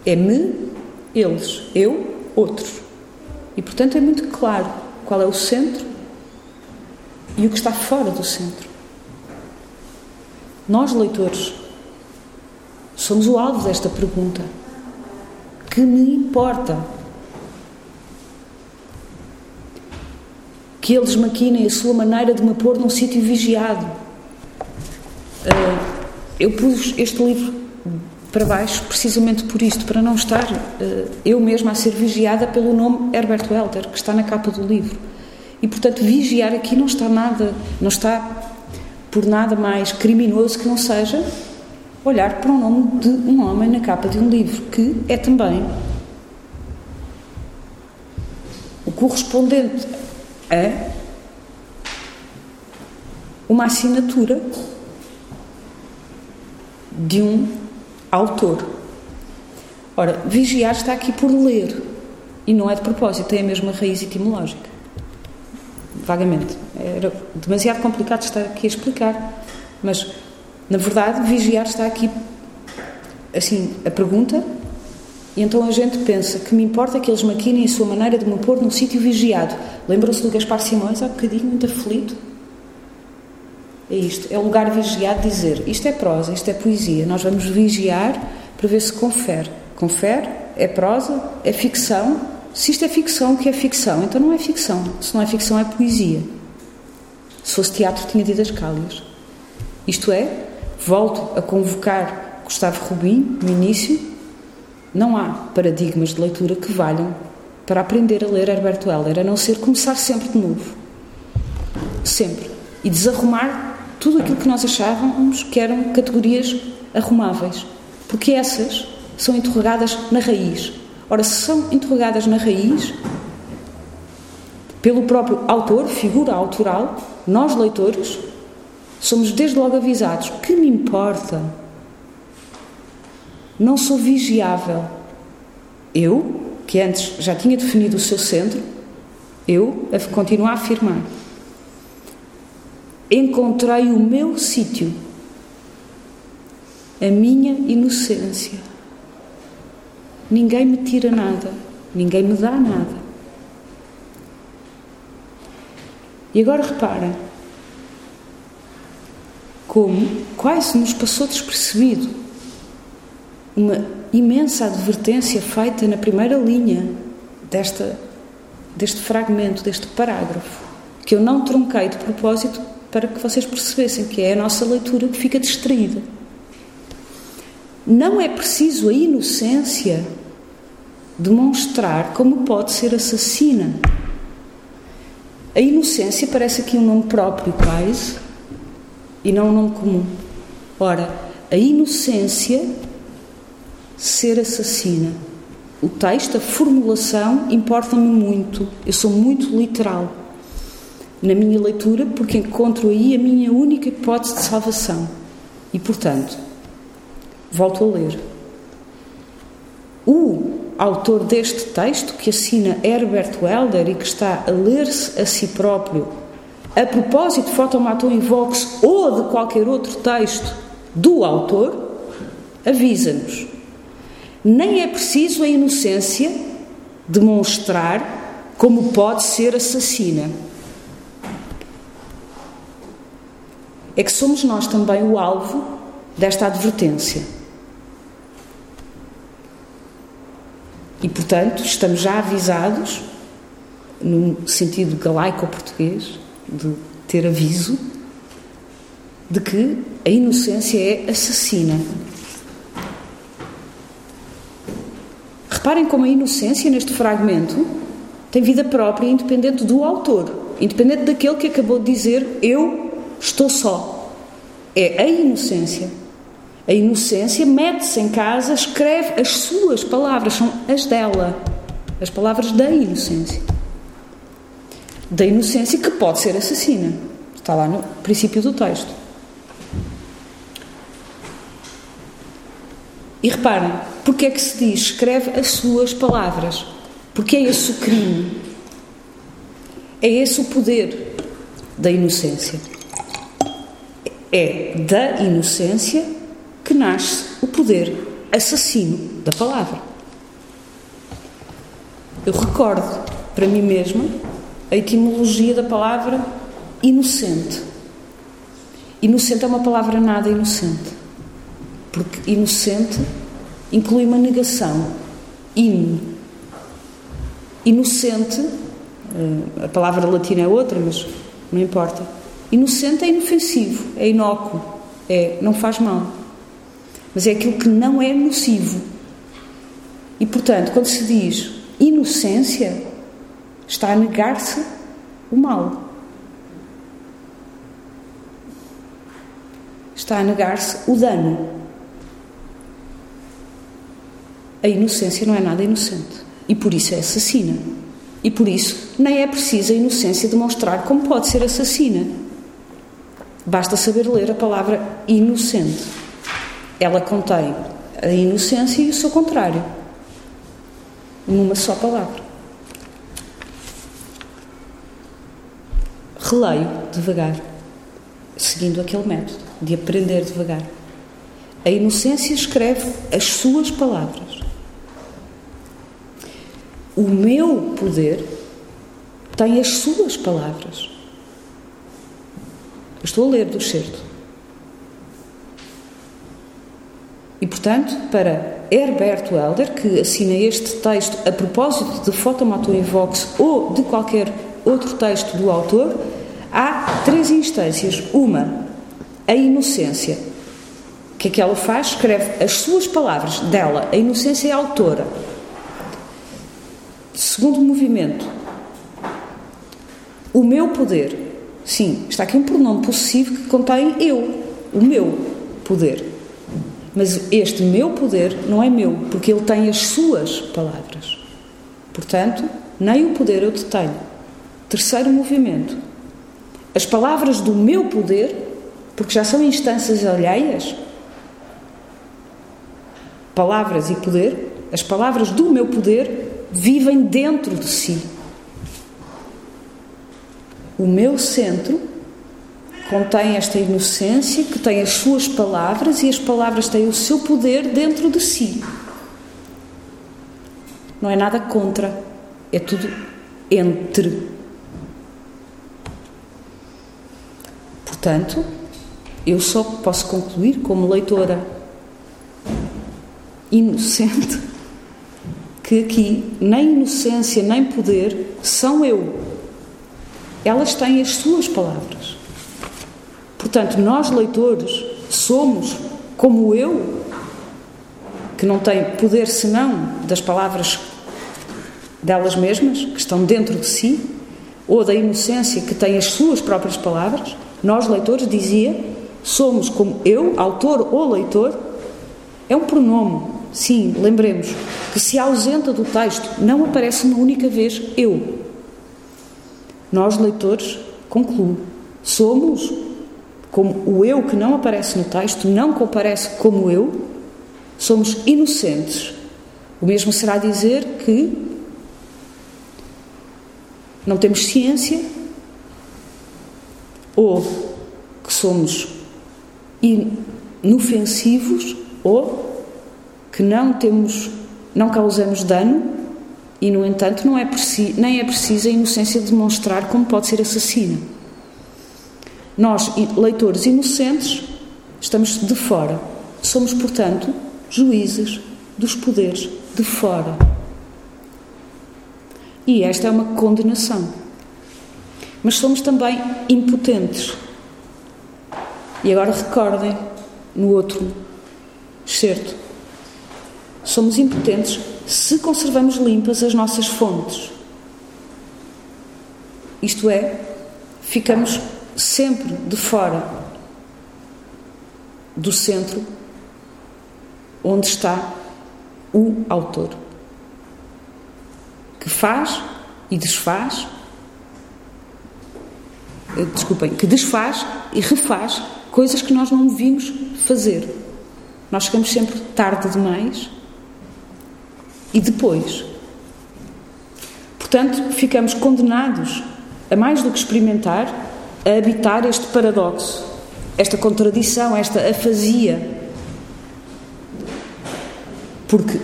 é me, eles, eu, outros. E portanto é muito claro qual é o centro e o que está fora do centro. Nós, leitores, somos o alvo desta pergunta. Que me importa? Que eles maquinem a sua maneira de me pôr num sítio vigiado. Uh, eu pus este livro para baixo precisamente por isto, para não estar uh, eu mesma a ser vigiada pelo nome Herbert Welder, que está na capa do livro. E, portanto, vigiar aqui não está nada, não está por nada mais criminoso que não seja olhar para o nome de um homem na capa de um livro, que é também o correspondente a uma assinatura de um autor. Ora, vigiar está aqui por ler e não é de propósito, tem a mesma raiz etimológica vagamente. Era demasiado complicado estar aqui a explicar, mas na verdade vigiar está aqui assim a pergunta e então a gente pensa que me importa que eles maquinem a sua maneira de me pôr num sítio vigiado. Lembram-se do Gaspar Simões há bocadinho, muito aflito? É isto, é o lugar vigiado dizer isto é prosa, isto é poesia. Nós vamos vigiar para ver se confere. Confere, é prosa, é ficção, se isto é ficção, o que é ficção? Então não é ficção. Se não é ficção, é poesia. Se fosse teatro, tinha as cálias. Isto é, volto a convocar Gustavo Rubim no início. Não há paradigmas de leitura que valham para aprender a ler Herberto Heller, a não ser começar sempre de novo. Sempre. E desarrumar tudo aquilo que nós achávamos que eram categorias arrumáveis. Porque essas são interrogadas na raiz. Ora, se são interrogadas na raiz, pelo próprio autor, figura autoral, nós leitores, somos desde logo avisados: que me importa? Não sou vigiável. Eu, que antes já tinha definido o seu centro, eu continuo a afirmar: encontrei o meu sítio, a minha inocência. Ninguém me tira nada, ninguém me dá nada. E agora repara como quase nos passou despercebido uma imensa advertência feita na primeira linha desta, deste fragmento, deste parágrafo, que eu não tronquei de propósito para que vocês percebessem que é a nossa leitura que fica distraída. Não é preciso a inocência demonstrar como pode ser assassina. A inocência parece aqui um nome próprio, quase, e não um nome comum. Ora, a inocência ser assassina. O texto, a formulação, importa-me muito. Eu sou muito literal na minha leitura porque encontro aí a minha única hipótese de salvação. E, portanto, volto a ler. O autor deste texto, que assina Herbert Welder e que está a ler-se a si próprio, a propósito de Fotomaton em Vox ou de qualquer outro texto do autor, avisa-nos. Nem é preciso a inocência demonstrar como pode ser assassina. É que somos nós também o alvo desta advertência. E, portanto, estamos já avisados, no sentido galaico-português, de ter aviso, de que a inocência é assassina. Reparem como a inocência neste fragmento tem vida própria, independente do autor, independente daquele que acabou de dizer eu estou só. É a inocência. A inocência mete-se em casa, escreve as suas palavras, são as dela, as palavras da inocência. Da inocência que pode ser assassina. Está lá no princípio do texto. E reparem, porque é que se diz escreve as suas palavras? Porque é esse o crime. É esse o poder da inocência. É da inocência que nasce o poder assassino da palavra. Eu recordo para mim mesma a etimologia da palavra inocente. Inocente é uma palavra nada inocente, porque inocente inclui uma negação. In. Inocente, eh, a palavra latina é outra, mas não importa. Inocente é inofensivo, é inócuo, é, não faz mal. Mas é aquilo que não é nocivo. E, portanto, quando se diz inocência, está a negar-se o mal. Está a negar-se o dano. A inocência não é nada inocente. E por isso é assassina. E por isso nem é preciso a inocência demonstrar como pode ser assassina. Basta saber ler a palavra inocente. Ela contém a inocência e o seu contrário, numa só palavra. Releio devagar, seguindo aquele método de aprender devagar. A inocência escreve as suas palavras. O meu poder tem as suas palavras. Eu estou a ler do certo. E, portanto, para Herberto Helder, que assina este texto a propósito de Fotomaton Vox ou de qualquer outro texto do autor, há três instâncias. Uma, a inocência. O que é que ela faz? Escreve as suas palavras dela. A inocência é a autora. Segundo movimento, o meu poder. Sim, está aqui um pronome possessivo que contém eu, o meu poder. Mas este meu poder não é meu, porque ele tem as suas palavras. Portanto, nem o poder eu detenho. Terceiro movimento. As palavras do meu poder, porque já são instâncias alheias, palavras e poder, as palavras do meu poder vivem dentro de si. O meu centro contém esta inocência que tem as suas palavras e as palavras têm o seu poder dentro de si. Não é nada contra, é tudo entre. Portanto, eu só posso concluir como leitora inocente que aqui nem inocência nem poder são eu. Elas têm as suas palavras. Portanto, nós leitores somos como eu, que não tem poder senão das palavras delas mesmas, que estão dentro de si, ou da inocência que tem as suas próprias palavras. Nós, leitores, dizia, somos como eu, autor ou leitor, é um pronome. Sim, lembremos que se ausenta do texto, não aparece uma única vez eu. Nós, leitores, concluo, somos como o eu que não aparece no texto, não comparece como eu, somos inocentes. O mesmo será dizer que não temos ciência ou que somos inofensivos ou que não temos, não causamos dano e, no entanto, não é nem é preciso a inocência demonstrar como pode ser assassina. Nós, leitores inocentes, estamos de fora. Somos, portanto, juízes dos poderes de fora. E esta é uma condenação. Mas somos também impotentes. E agora recordem no outro excerto. Somos impotentes se conservamos limpas as nossas fontes. Isto é, ficamos sempre de fora do centro onde está o autor, que faz e desfaz, eh, desculpem, que desfaz e refaz coisas que nós não vimos fazer. Nós chegamos sempre tarde demais e depois. Portanto, ficamos condenados a mais do que experimentar, a habitar este paradoxo, esta contradição, esta afasia. Porque.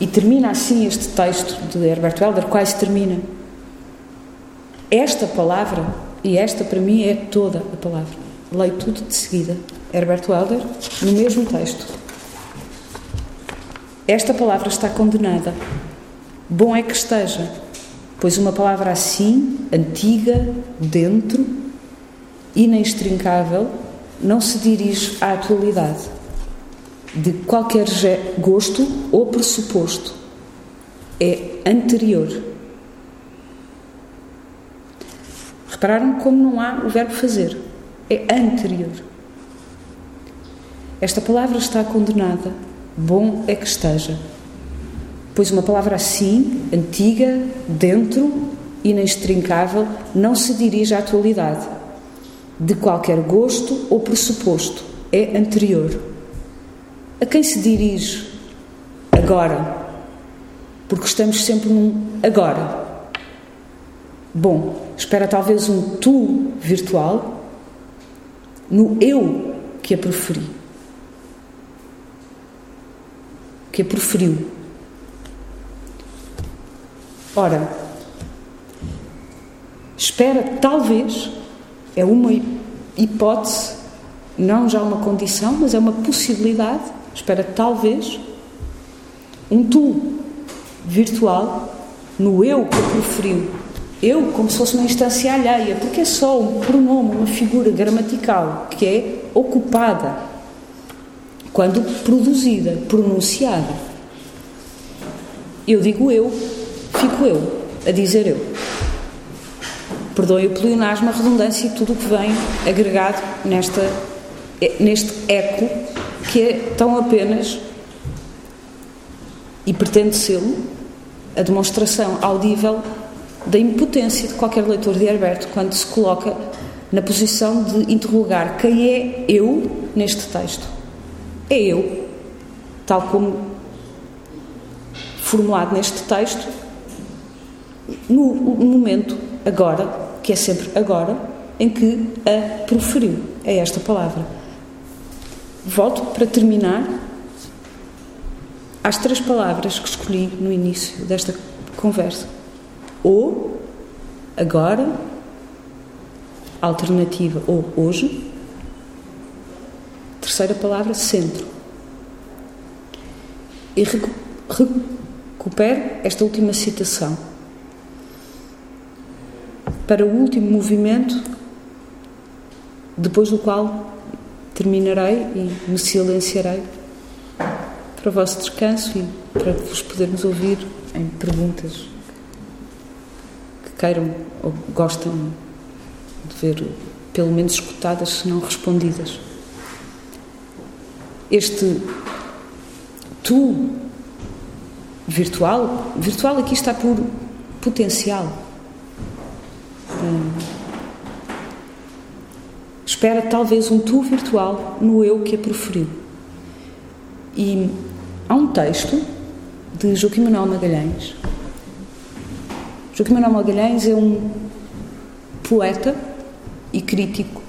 E termina assim este texto de Herbert Welder, quase termina. Esta palavra, e esta para mim é toda a palavra, leio tudo de seguida. Herbert Welder, no mesmo texto. Esta palavra está condenada. Bom é que esteja, pois uma palavra assim, antiga, dentro, inextrincável, não se dirige à atualidade, de qualquer gosto ou pressuposto. É anterior. Repararam como não há o verbo fazer? É anterior. Esta palavra está condenada bom é que esteja. Pois uma palavra assim, antiga, dentro, inextrincável, não se dirige à atualidade, de qualquer gosto ou pressuposto, é anterior. A quem se dirige agora? Porque estamos sempre num agora. Bom, espera talvez um tu virtual no eu que a preferi. Que a proferiu. Ora, espera, talvez, é uma hipótese, não já uma condição, mas é uma possibilidade, espera, talvez, um tu virtual no eu que a proferiu. Eu, como se fosse uma instância alheia, porque é só um pronome, uma figura gramatical que é ocupada quando produzida, pronunciada. Eu digo eu, fico eu, a dizer eu. Perdoe o pleonasmo, a redundância e tudo o que vem agregado nesta, neste eco que é tão apenas e pretende ser a demonstração audível da impotência de qualquer leitor de Herberto quando se coloca na posição de interrogar quem é eu neste texto é eu, tal como formulado neste texto, no momento agora, que é sempre agora, em que a proferiu. É esta palavra. Volto para terminar às três palavras que escolhi no início desta conversa: ou, agora, alternativa ou hoje, terceira palavra, centro. E recupero esta última citação. Para o último movimento, depois do qual terminarei e me silenciarei para o vosso descanso e para vos podermos ouvir em perguntas que queiram ou gostam de ver, pelo menos escutadas, se não respondidas este tu virtual, virtual aqui está por potencial. Hum, espera talvez um tu virtual no eu que a proferiu. E há um texto de Joaquim Manuel Magalhães. Joaquim Manuel Magalhães é um poeta e crítico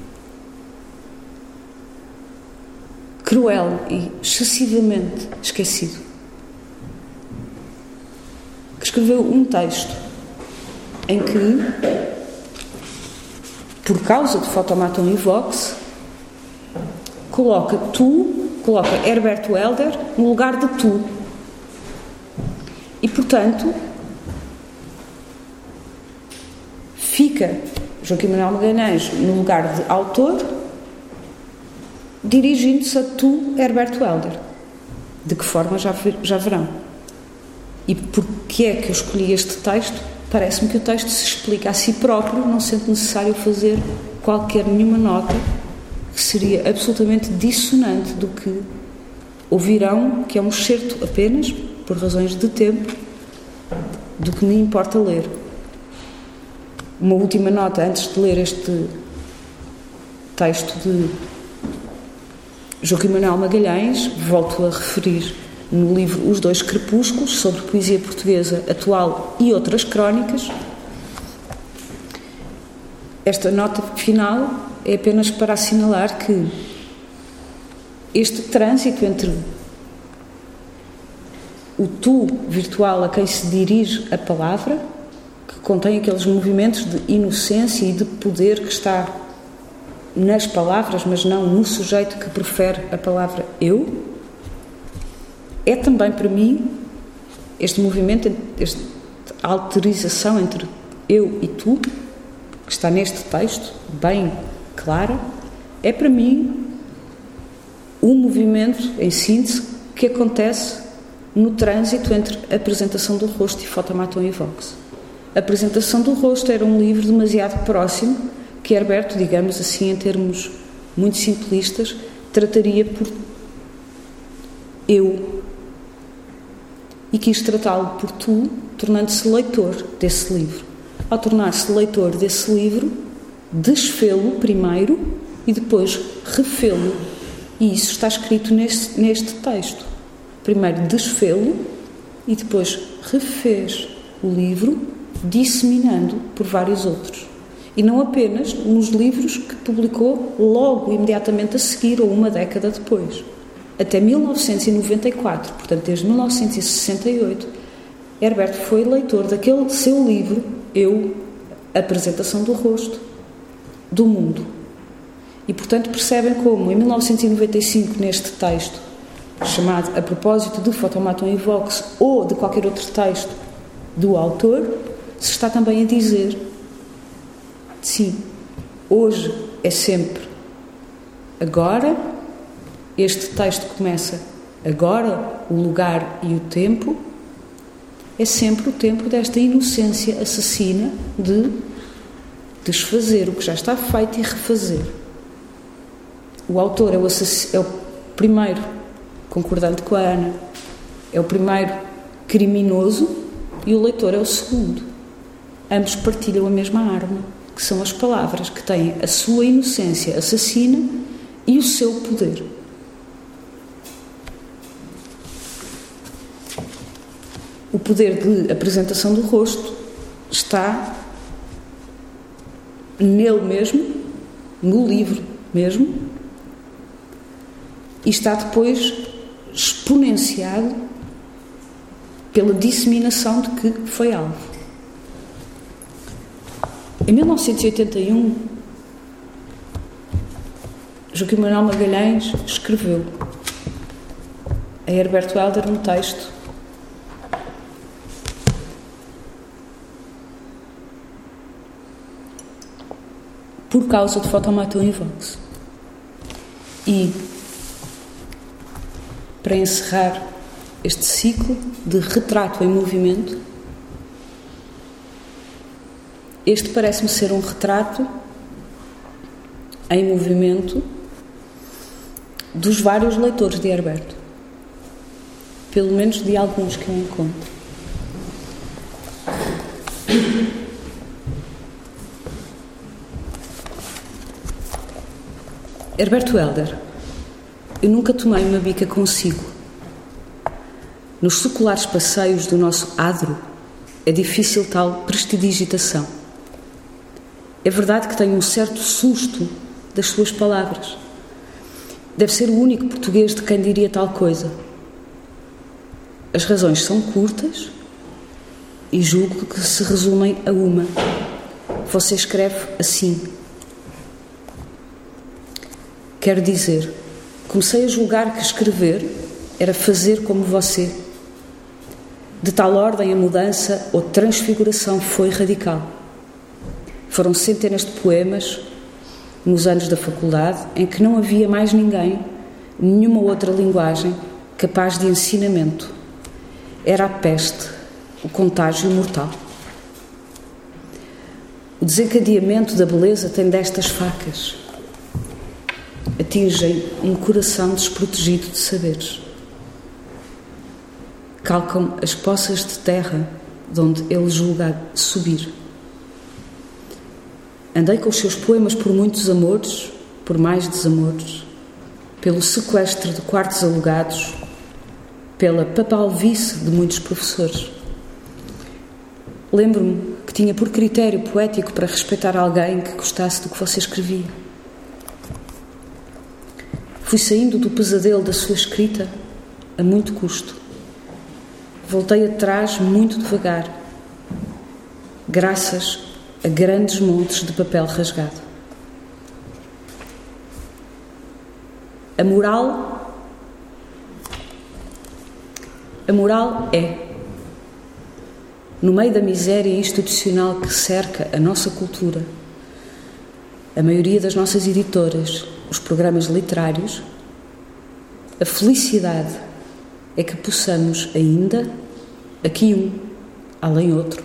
cruel e excessivamente esquecido, que escreveu um texto em que, por causa de Fotomaton e Vox, coloca tu, coloca Herbert Welder no lugar de tu. E, portanto, fica Joaquim Manuel Magalhães no lugar de autor, dirigindo-se a tu, Herberto Helder. De que forma já, já verão. E porquê é que eu escolhi este texto? Parece-me que o texto se explica a si próprio, não sendo necessário fazer qualquer nenhuma nota que seria absolutamente dissonante do que ouvirão, que é um excerto apenas, por razões de tempo, do que me importa ler. Uma última nota antes de ler este texto de Joaquim Manuel Magalhães, volto a referir no livro Os Dois Crepúsculos, sobre poesia portuguesa atual e outras crónicas. Esta nota final é apenas para assinalar que este trânsito entre o tu virtual a quem se dirige a palavra, que contém aqueles movimentos de inocência e de poder que está nas palavras, mas não no sujeito que prefere a palavra eu, é também para mim este movimento, esta alterização entre eu e tu, que está neste texto, bem clara, é para mim um movimento, em síntese, que acontece no trânsito entre a apresentação do rosto e Fotomaton e Vox. A apresentação do rosto era um livro demasiado próximo que Herberto, digamos assim, em termos muito simplistas, trataria por eu. E quis tratá-lo por tu, tornando-se leitor desse livro. Ao tornar-se leitor desse livro, desfê-lo primeiro e depois refê-lo. E isso está escrito neste, neste texto. Primeiro desfê-lo e depois refez o livro, disseminando por vários outros. E não apenas nos livros que publicou logo, imediatamente a seguir, ou uma década depois. Até 1994, portanto, desde 1968, Herbert foi leitor daquele seu livro, Eu, Apresentação do Rosto, do mundo. E, portanto, percebem como, em 1995, neste texto, chamado A Propósito de Fotomaton Vox, ou de qualquer outro texto do autor, se está também a dizer: sim, hoje é sempre agora, este texto começa agora, o lugar e o tempo, é sempre o tempo desta inocência assassina de desfazer o que já está feito e refazer. O autor é o, é o primeiro, concordante com a Ana, é o primeiro criminoso e o leitor é o segundo. Ambos partilham a mesma arma, que são as palavras que têm a sua inocência assassina e o seu poder. O poder de apresentação do rosto está nele mesmo, no livro mesmo, e está depois exponenciado pela disseminação de que foi alvo. Em 1981, Joaquim Manuel Magalhães escreveu a Herberto Helder um texto por causa de Fotomaton e Vox. E, para encerrar este ciclo de retrato em movimento, este parece-me ser um retrato em movimento dos vários leitores de Herberto. Pelo menos de alguns que eu encontro. Herberto Helder, eu nunca tomei uma bica consigo. Nos seculares passeios do nosso adro é difícil tal prestidigitação. É verdade que tenho um certo susto das suas palavras. Deve ser o único português de quem diria tal coisa. As razões são curtas e julgo que se resumem a uma. Você escreve assim. Quero dizer, comecei a julgar que escrever era fazer como você. De tal ordem a mudança ou transfiguração foi radical. Foram centenas de poemas nos anos da faculdade em que não havia mais ninguém, nenhuma outra linguagem capaz de ensinamento. Era a peste, o contágio mortal. O desencadeamento da beleza tem destas facas. Atingem um coração desprotegido de saberes. Calcam as poças de terra de onde ele julga subir. Andei com os seus poemas por muitos amores, por mais desamores, pelo sequestro de quartos alugados, pela papalvice de muitos professores. Lembro-me que tinha por critério poético para respeitar alguém que gostasse do que você escrevia. Fui saindo do pesadelo da sua escrita a muito custo. Voltei atrás muito devagar, graças a grandes montes de papel rasgado. A moral. A moral é no meio da miséria institucional que cerca a nossa cultura, a maioria das nossas editoras, os programas literários, a felicidade é que possamos ainda, aqui um, além outro,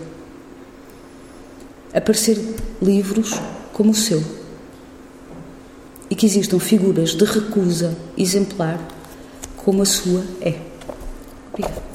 aparecer livros como o seu e que existam figuras de recusa exemplar como a sua é. Obrigada.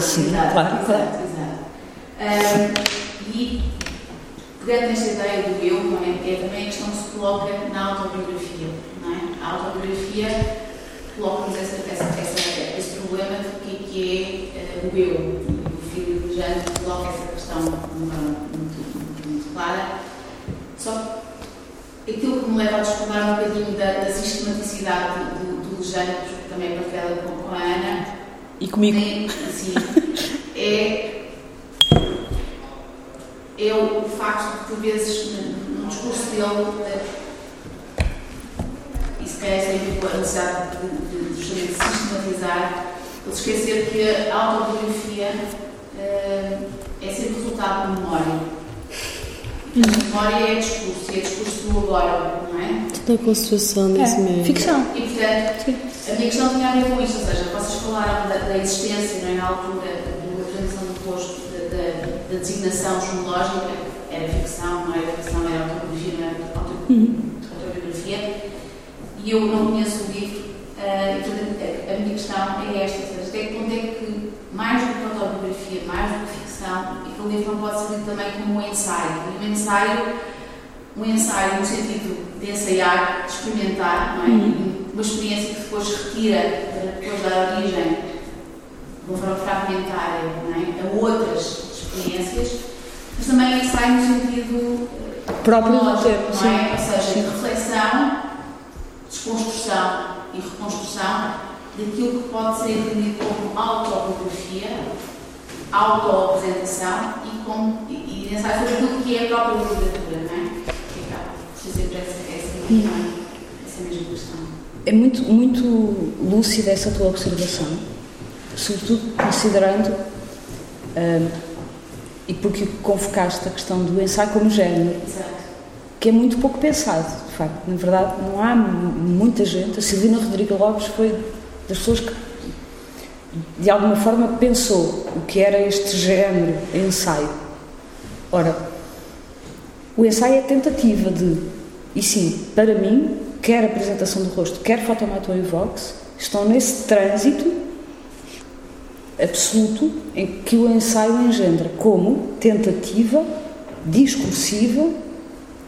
Sim, exato, claro. Exato, claro. exato. e, pegando nesta ideia do eu, não é? é também a questão que se coloca na autobiografia. Não é? A autobiografia coloca-nos essa, essa, essa, esse problema de que, que é uh, o eu. O filho do Jane coloca essa questão muito, muito, muito, clara. Só aquilo que me leva a discordar um bocadinho da, da sistematicidade do, do, do Jane, também é partilhada com a Ana, e comigo. É, sim, é, é o facto de, por vezes, no discurso dele, eh, e se calhar tem a ver com a necessidade de, de, justamente sistematizar, ele esquecer que a autobiografia uh, é sempre resultado de memória. A memória é discurso, e é discurso do agora, não é? Toda a construção desse é. meio. Ficção. E, portanto, Sim. A minha questão tinha a ver com isto, ou seja, vocês falaram da, da existência, não é, na altura, da apresentação do posto, da, da, designação genealógica, era ficção, não era ficção, era autobiografia, não era autobiografia, e eu não conheço o livro, uh, e, portanto, a, a, minha questão é esta, ou seja, até que ponto é que, mais do que autobiografia, mais do que ficção, e que o livro não pode servir também como um ensaio, e um ensaio, um ensaio no sentido de ensaiar, de experimentar, não é? Uhum uma experiência que depois retira, depois da origem, de uma forma fragmentária, é? a outras experiências, mas também sai no sentido eh, próprio do tempo, não é? Ou seja, de reflexão, desconstrução e reconstrução daquilo que pode ser entendido como autobiografia, autoapresentação e, como, e, e ensaio sobre aquilo que é a própria literatura, não é? Essa, mesma questão. É muito, muito lúcida essa tua observação, sobretudo considerando, uh, e porque convocaste a questão do ensaio como género, que é muito pouco pensado, de facto. Na verdade, não há muita gente. A Silvina Rodrigues Lopes foi das pessoas que, de alguma forma, pensou o que era este género ensaio. Ora, o ensaio é tentativa de, e sim, para mim, quer apresentação do rosto, quer fotomaton e vox, estão nesse trânsito absoluto em que o ensaio engendra como tentativa discursiva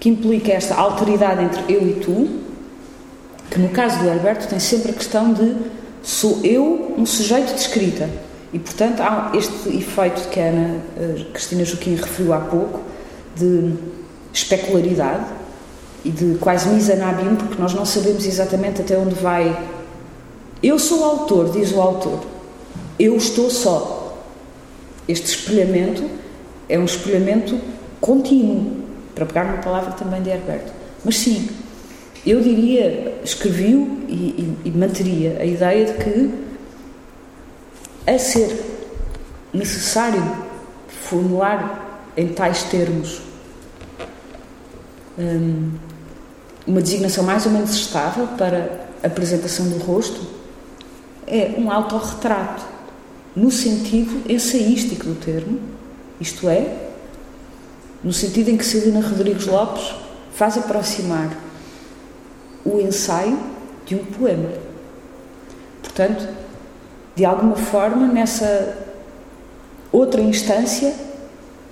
que implica esta alteridade entre eu e tu, que no caso do Alberto tem sempre a questão de sou eu um sujeito de escrita. E, portanto, há este efeito que a Ana a Cristina Joaquim referiu há pouco, de especularidade e de quase misanabim, porque nós não sabemos exatamente até onde vai. Eu sou autor, diz o autor. Eu estou só. Este espelhamento é um espelhamento contínuo, para pegar uma palavra também de Herberto. Mas sim, eu diria, escrevi-o e, e, e manteria a ideia de que, a ser necessário formular em tais termos hum, uma designação mais ou menos estável para a apresentação do rosto, é um autorretrato, no sentido ensaístico do termo, isto é, no sentido em que Celina Rodrigues Lopes faz aproximar o ensaio de um poema. Portanto, de alguma forma, nessa outra instância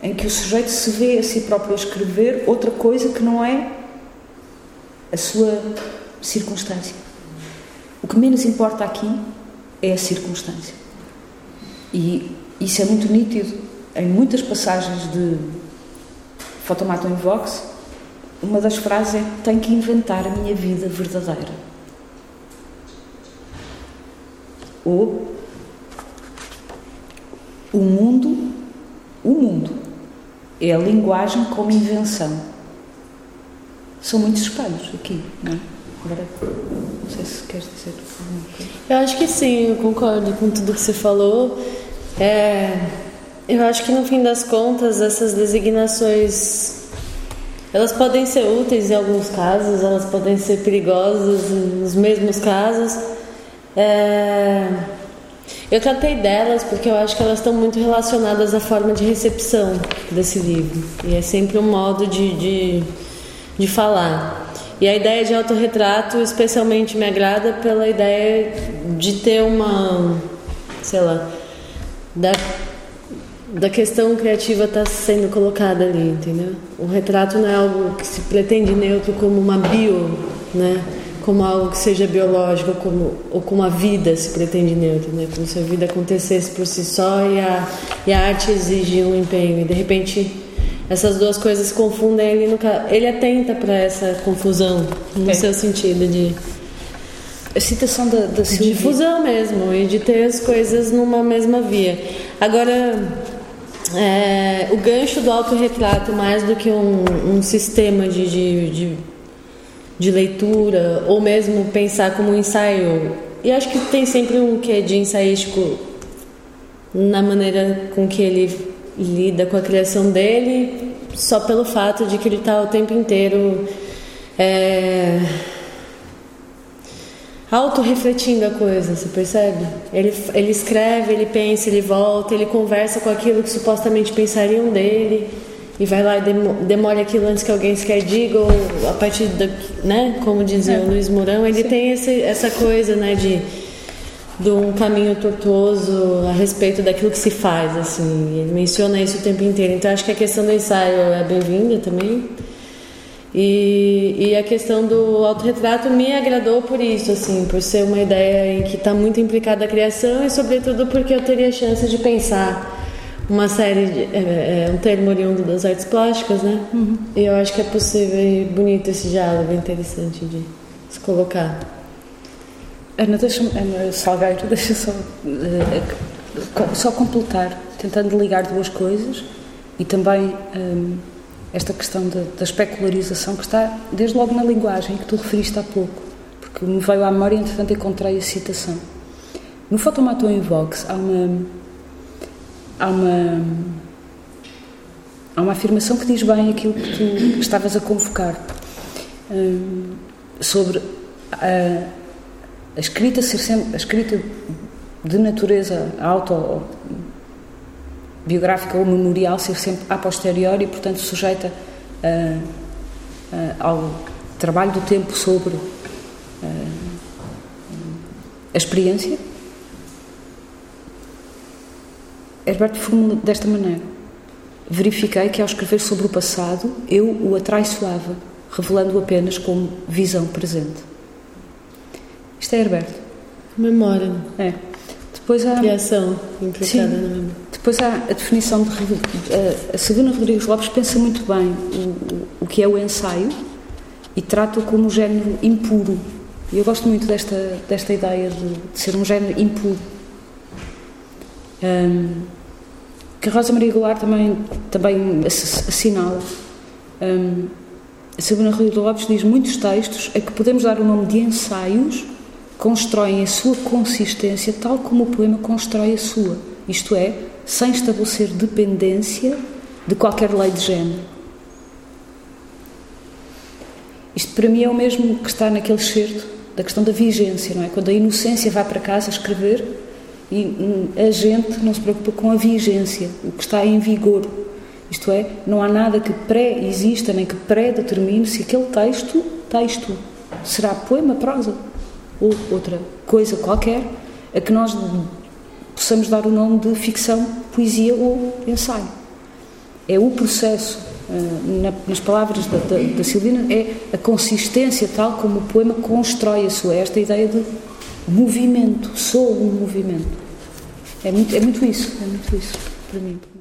em que o sujeito se vê a si próprio a escrever outra coisa que não é a sua circunstância. O que menos importa aqui é a circunstância. E isso é muito nítido em muitas passagens de Fotomato em Vox. Uma das frases é: Tenho que inventar a minha vida verdadeira. Ou o mundo, o mundo é a linguagem como invenção são muitos espelhos aqui, não é? Agora, não sei se queres dizer alguma coisa. Eu acho que sim, eu concordo com tudo que você falou. É, eu acho que no fim das contas, essas designações elas podem ser úteis em alguns casos, elas podem ser perigosas nos mesmos casos. É, eu tratei delas porque eu acho que elas estão muito relacionadas à forma de recepção desse livro. E é sempre um modo de, de de falar. E a ideia de autorretrato especialmente me agrada pela ideia de ter uma, sei lá, da, da questão criativa estar tá sendo colocada ali, entendeu? O retrato não é algo que se pretende neutro como uma bio, né? Como algo que seja biológico como, ou como a vida se pretende neutro, né? Como se a vida acontecesse por si só e a, e a arte exige um empenho. E de repente essas duas coisas se confundem. Ele, nunca, ele atenta para essa confusão, no é. seu sentido de. A citação da, da Silvia. Difusão mesmo, e de ter as coisas numa mesma via. Agora, é, o gancho do autorretrato, mais do que um, um sistema de, de, de, de, leitura, ou mesmo pensar como um ensaio, e acho que tem sempre um quê de ensaístico na maneira com que ele lida com a criação dele só pelo fato de que ele está o tempo inteiro é, auto-refletindo a coisa, você percebe? Ele, ele escreve, ele pensa, ele volta, ele conversa com aquilo que supostamente pensariam dele e vai lá e demora aquilo antes que alguém sequer diga ou a partir da, né, como dizia é. o Luiz Mourão, ele Sim. tem esse, essa coisa, né, de de um caminho tortuoso a respeito daquilo que se faz, assim. Ele menciona isso o tempo inteiro. Então acho que a questão do ensaio é bem-vinda também. E, e, a questão do autorretrato me agradou por isso, assim, por ser uma ideia em que está muito implicada a criação e, sobretudo, porque eu teria a chance de pensar uma série, de, é, é, um termo oriundo das artes plásticas, né? Uhum. E eu acho que é possível e bonito esse diálogo, é interessante de se colocar. Ana, deixa-me, Ana Salgueiro, deixa só, uh, só completar, tentando ligar duas coisas e também um, esta questão da, da, especularização que está desde logo na linguagem que tu referiste há pouco, porque me veio à memória e entretanto encontrei a citação. No Fotomaton em Vox há uma, há uma há uma afirmação que diz bem aquilo que tu estavas a convocar um, sobre a a escrita ser sempre a escrita de natureza auto biográfica ou memorial ser sempre a posteriori e portanto sujeita uh, uh, ao trabalho do tempo sobre uh, a experiência. Herbert formula desta maneira verifiquei que ao escrever sobre o passado eu o atraiçoava revelando-o apenas como visão presente isto é Herberto. Memória. É. Depois há... Criação implicada Sim. na memória. Depois há a definição de. A, a Sabina Rodrigues Lopes pensa muito bem o, o que é o ensaio e trata-o como um género impuro. E eu gosto muito desta, desta ideia de, de ser um género impuro. Um, que a Rosa Maria Goulart também, também assinala. Um, a Sabina Rodrigues Lopes diz muitos textos a que podemos dar o nome de ensaios constroem a sua consistência tal como o poema constrói a sua, isto é, sem estabelecer dependência de qualquer lei de género. Isto para mim é o mesmo que está naquele certo da questão da vigência, não é? Quando a inocência vai para casa escrever e hum, a gente não se preocupa com a vigência, o que está em vigor. Isto é, não há nada que pré-exista nem que pré-determine se aquele texto, texto, será poema, prosa ou outra coisa qualquer, a que nós possamos dar o nome de ficção, poesia ou ensaio. É o processo, eh, nas palavras da, da, da Silvina, é a consistência tal como o poema constrói a sua, esta ideia de movimento, sou um movimento. É muito, é muito isso, é muito isso para mim.